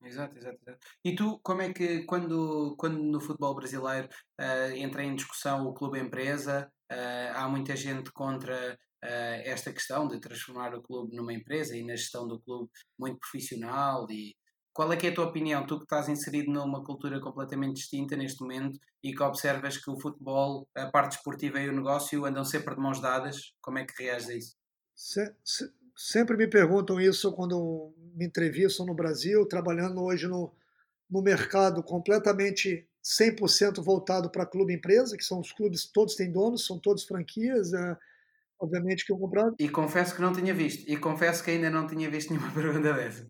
Exato, exato, exato. E tu, como é que, quando, quando no futebol brasileiro uh, entra em discussão o clube-empresa, uh, há muita gente contra uh, esta questão de transformar o clube numa empresa e na gestão do clube muito profissional e qual é que é a tua opinião? Tu que estás inserido numa cultura completamente distinta neste momento e que observas que o futebol, a parte esportiva e o negócio andam sempre de mãos dadas, como é que reages a isso? Se, se, sempre me perguntam isso quando me entrevistam no Brasil, trabalhando hoje no, no mercado completamente 100% voltado para clube-empresa, que são os clubes, todos têm donos, são todos franquias, é, obviamente que eu comprado. E confesso que não tinha visto, e confesso que ainda não tinha visto nenhuma pergunta dessa.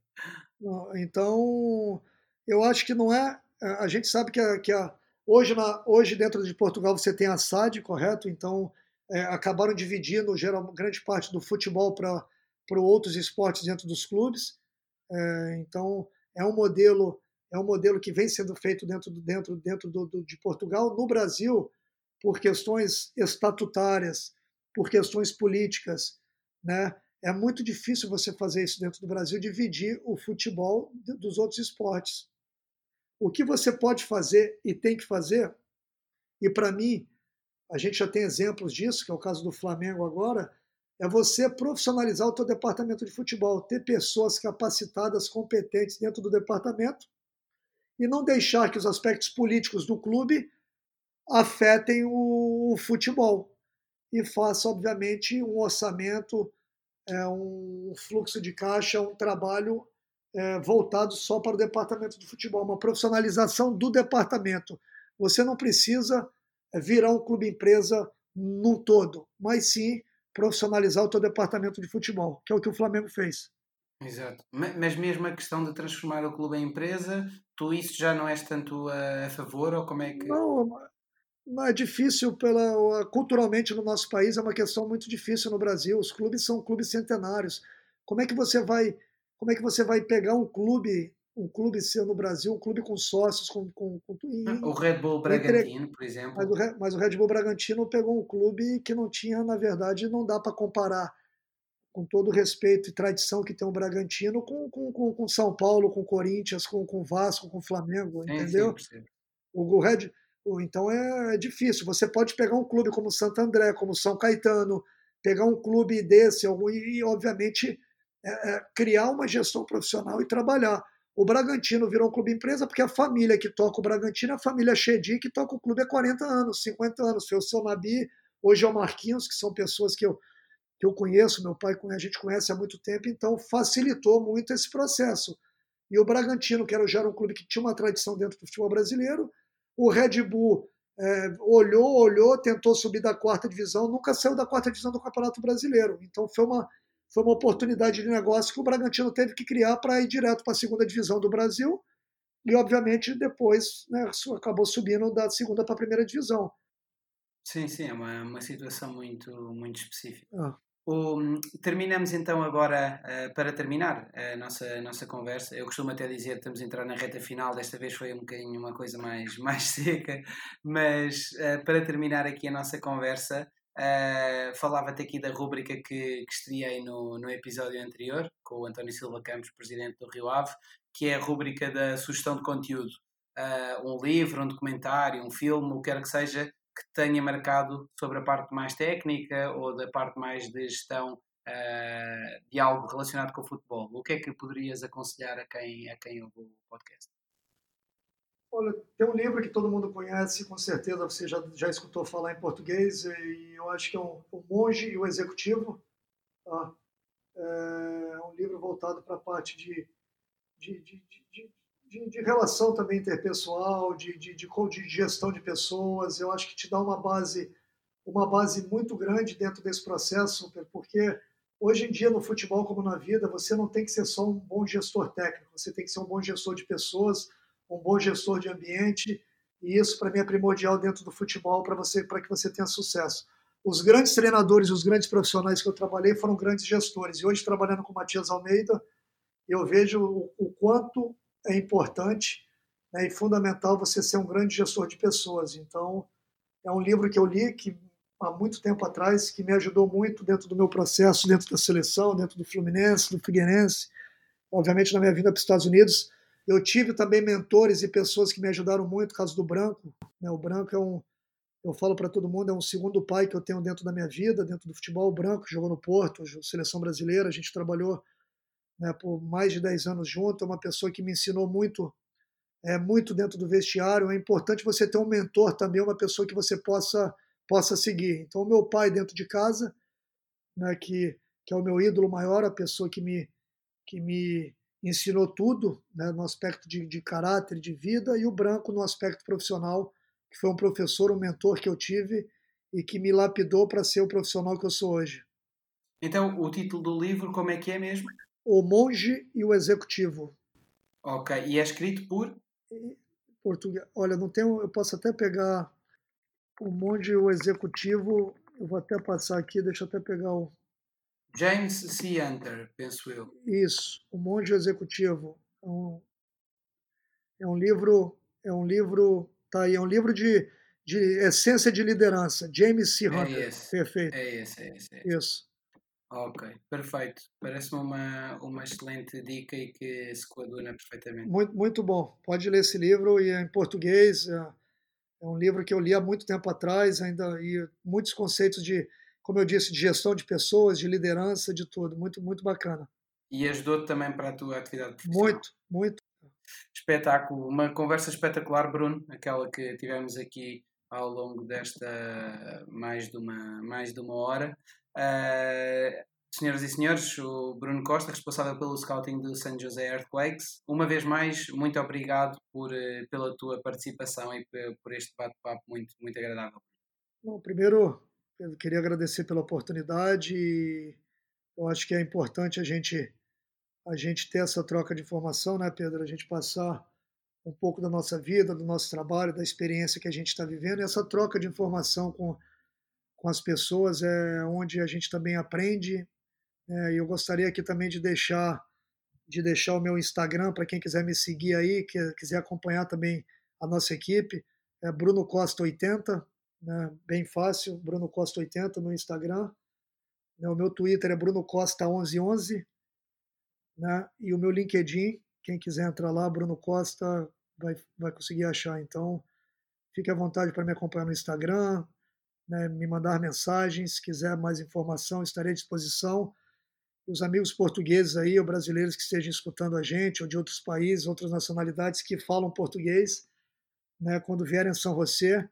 Então, eu acho que não é, é, a gente sabe que, a, que a, hoje, na, hoje dentro de Portugal você tem a SAD, correto? Então, é, acabaram dividindo geral, grande parte do futebol para para outros esportes dentro dos clubes. É, então é um modelo é um modelo que vem sendo feito dentro dentro dentro do, do, de Portugal. No Brasil, por questões estatutárias, por questões políticas, né? É muito difícil você fazer isso dentro do Brasil, dividir o futebol dos outros esportes. O que você pode fazer e tem que fazer, e para mim, a gente já tem exemplos disso, que é o caso do Flamengo agora, é você profissionalizar o teu departamento de futebol, ter pessoas capacitadas, competentes dentro do departamento e não deixar que os aspectos políticos do clube afetem o, futebol e faça, obviamente, um orçamento, é, um fluxo de caixa, um trabalho é, voltado só para o departamento de futebol, uma profissionalização do departamento. Você não precisa virar um clube empresa no todo, mas sim profissionalizar o teu departamento de futebol, que é o que o Flamengo fez. Exato. Mas mesmo a questão de transformar o clube em empresa, tu isso já não és tanto a favor ou como é que. Não, não é difícil pela culturalmente no nosso país é uma questão muito difícil no Brasil. Os clubes são clubes centenários. Como é que você vai como é que você vai pegar um clube um clube ser no Brasil, um clube com sócios, com. com, com o Red Bull Bragantino, entre, por exemplo. Mas o, mas o, Red Bull Bragantino pegou um clube que não tinha, na verdade, não dá para comparar, com todo o respeito e tradição que tem o Bragantino, com, com, com, com São Paulo, com Corinthians, com, com Vasco, com Flamengo, entendeu? Sim, sim. O, o Red. Então é, é difícil. Você pode pegar um clube como Santo André, como São Caetano, pegar um clube desse e, obviamente, é, é, criar uma gestão profissional e trabalhar. O Bragantino virou um clube empresa porque a família que toca o Bragantino é a família Chedi, que toca o clube há 40 anos, 50 anos. Foi o seu Nabi, hoje é o Marquinhos, que são pessoas que eu, que eu conheço, meu pai a gente conhece há muito tempo, então facilitou muito esse processo. E o Bragantino, que era já era um clube que tinha uma tradição dentro do futebol brasileiro, o Red Bull é, olhou, olhou, tentou subir da quarta divisão, nunca saiu da quarta divisão do Campeonato Brasileiro. Então foi uma, foi uma oportunidade de negócio que o Bragantino teve que criar para ir direto para a segunda divisão do Brasil e, obviamente, depois né, acabou subindo da segunda para a primeira divisão. Sim, sim, é uma, uma situação muito, muito específica. Ah. Um, terminamos então agora, uh, para terminar a nossa, a nossa conversa, eu costumo até dizer que estamos a entrar na reta final, desta vez foi um bocadinho uma coisa mais, mais seca, mas uh, para terminar aqui a nossa conversa, uh, falava-te aqui da rúbrica que, que estreiei no, no episódio anterior, com o António Silva Campos, presidente do Rio Ave, que é a rúbrica da sugestão de conteúdo. um livro, um documentário, um filme, o que quer que seja, que tenha marcado sobre a parte mais técnica ou da parte mais de gestão uh, de algo relacionado com o futebol? O que é que poderias aconselhar a quem, a quem ouve o podcast? Olha, tem um livro que todo mundo conhece, com certeza você já, já escutou falar em português, e eu acho que é um, O Monge e o Executivo. Tá? É um livro voltado para a parte de, de, de, de de, de relação também interpessoal, de, de, de, gestão de pessoas. Eu acho que te dá uma base, uma base muito grande dentro desse processo, porque hoje em dia no futebol como na vida, você não tem que ser só um bom gestor técnico, você tem que ser um bom gestor de pessoas, um bom gestor de ambiente, e isso para mim é primordial dentro do futebol para você, para que você tenha sucesso. Os grandes treinadores, os grandes profissionais que eu trabalhei foram grandes gestores. E hoje trabalhando com o Matias Almeida, eu vejo o, o quanto é importante né, e fundamental você ser um grande gestor de pessoas. Então, é um livro que eu li que há muito tempo atrás, que me ajudou muito dentro do meu processo, dentro da seleção, dentro do Fluminense, do Figueirense, obviamente na minha vinda para os Estados Unidos. Eu tive também mentores e pessoas que me ajudaram muito, caso do Branco. Né? O Branco é um, eu falo para todo mundo, é um segundo pai que eu tenho dentro da minha vida, dentro do futebol. O Branco jogou no Porto, seleção brasileira, a gente trabalhou né, por mais de 10 anos junto, é uma pessoa que me ensinou muito, é, muito dentro do vestiário. É importante você ter um mentor também, uma pessoa que você possa, possa seguir. Então, o meu pai dentro de casa, né, que, que é o meu ídolo maior, a pessoa que me, que me ensinou tudo né, no aspecto de, de caráter, de vida, e o Branco no aspecto profissional, que foi um professor, um mentor que eu tive e que me lapidou para ser o profissional que eu sou hoje. Então, o título do livro, como é que é mesmo? O Monge e o Executivo. Ok, e é escrito por? Português. Olha, não tenho. Eu posso até pegar o Monge e o Executivo. Eu vou até passar aqui, deixa eu até pegar o. James C. Hunter, penso eu. Isso, o Monge Executivo. É um, é um livro. É um livro. Tá aí, é um livro de, de essência de liderança. James C. É Hunter. É esse. Perfeito. É esse, é esse. É esse. Isso. Ok, perfeito. Parece-me uma, uma excelente dica e que se coaduna perfeitamente. Muito, muito bom. Pode ler esse livro e é em português. É, é um livro que eu li há muito tempo atrás, ainda e muitos conceitos de, como eu disse, de gestão de pessoas, de liderança, de tudo. Muito, muito bacana. E ajudou-te também para a tua atividade profissional? Muito, muito. Espetáculo. Uma conversa espetacular, Bruno, aquela que tivemos aqui ao longo desta mais de uma, mais de uma hora. Uh, senhoras e senhores, o Bruno Costa, responsável pelo scouting do San José Earthquakes. Uma vez mais, muito obrigado por, uh, pela tua participação e por este bate-papo muito, muito agradável. Bom, primeiro, eu queria agradecer pela oportunidade e eu acho que é importante a gente a gente ter essa troca de informação, né, Pedro? A gente passar um pouco da nossa vida, do nosso trabalho, da experiência que a gente está vivendo, e essa troca de informação com com as pessoas, é onde a gente também aprende. É, e eu gostaria aqui também de deixar de deixar o meu Instagram para quem quiser me seguir aí, que quiser acompanhar também a nossa equipe, é Bruno Costa 80, né, bem fácil, Bruno Costa 80 no Instagram. Né, o meu Twitter é Bruno Costa 1111, né, e o meu LinkedIn, quem quiser entrar lá, Bruno Costa vai vai conseguir achar. Então, fique à vontade para me acompanhar no Instagram, né, me mandar mensagens, se quiser mais informação, estarei à disposição. Os amigos portugueses aí, ou brasileiros que estejam escutando a gente, ou de outros países, outras nacionalidades que falam português, né, quando vierem a São José,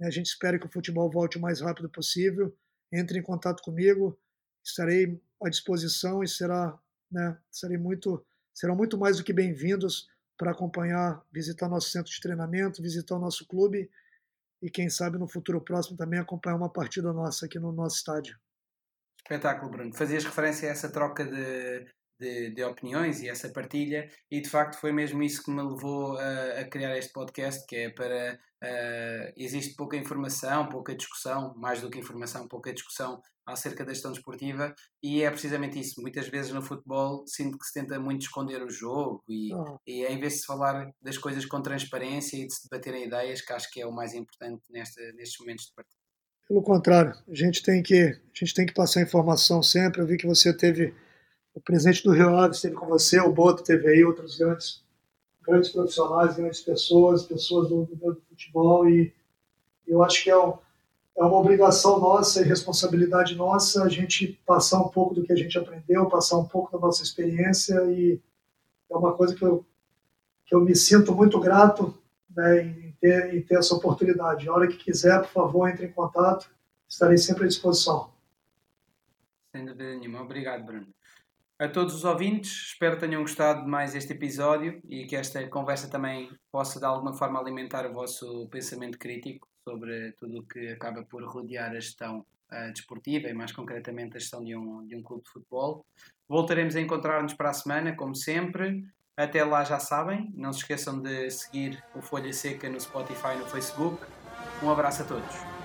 a gente espera que o futebol volte o mais rápido possível. Entre em contato comigo, estarei à disposição e será, né, serei muito, serão muito mais do que bem-vindos para acompanhar, visitar nosso centro de treinamento, visitar o nosso clube e quem sabe no futuro próximo também acompanhar uma partida nossa aqui no nosso estádio. Espetáculo, Bruno. Fazias referência a essa troca de, de, de, opiniões e essa partilha, e de facto foi mesmo isso que me levou a, a criar este podcast, que é para. Uh, existe pouca informação, pouca discussão, mais do que informação, pouca discussão acerca da gestão desportiva, e é precisamente isso. Muitas vezes no futebol sinto que se tenta muito esconder o jogo, e, oh. e em vez de se falar das coisas com transparência e de se debaterem ideias, que acho que é o mais importante nesta, nestes momentos de partida. Pelo contrário, a gente tem que a gente tem que passar informação sempre. Eu vi que você teve o presidente do Rio Ave esteve com você, o Boto teve aí outros grandes grandes profissionais, grandes pessoas, pessoas do, do, do futebol e eu acho que é, um, é uma obrigação nossa e responsabilidade nossa a gente passar um pouco do que a gente aprendeu, passar um pouco da nossa experiência e é uma coisa que eu que eu me sinto muito grato né, em, ter, em ter essa oportunidade. A hora que quiser, por favor, entre em contato, estarei sempre à disposição. Sem dúvida nenhuma. Obrigado, Bruno. A todos os ouvintes, espero que tenham gostado de mais este episódio e que esta conversa também possa de alguma forma alimentar o vosso pensamento crítico sobre tudo o que acaba por rodear a gestão uh, desportiva e mais concretamente a gestão de um, de um clube de futebol. Voltaremos a encontrar-nos para a semana, como sempre. Até lá já sabem, não se esqueçam de seguir o Folha Seca no Spotify e no Facebook. Um abraço a todos.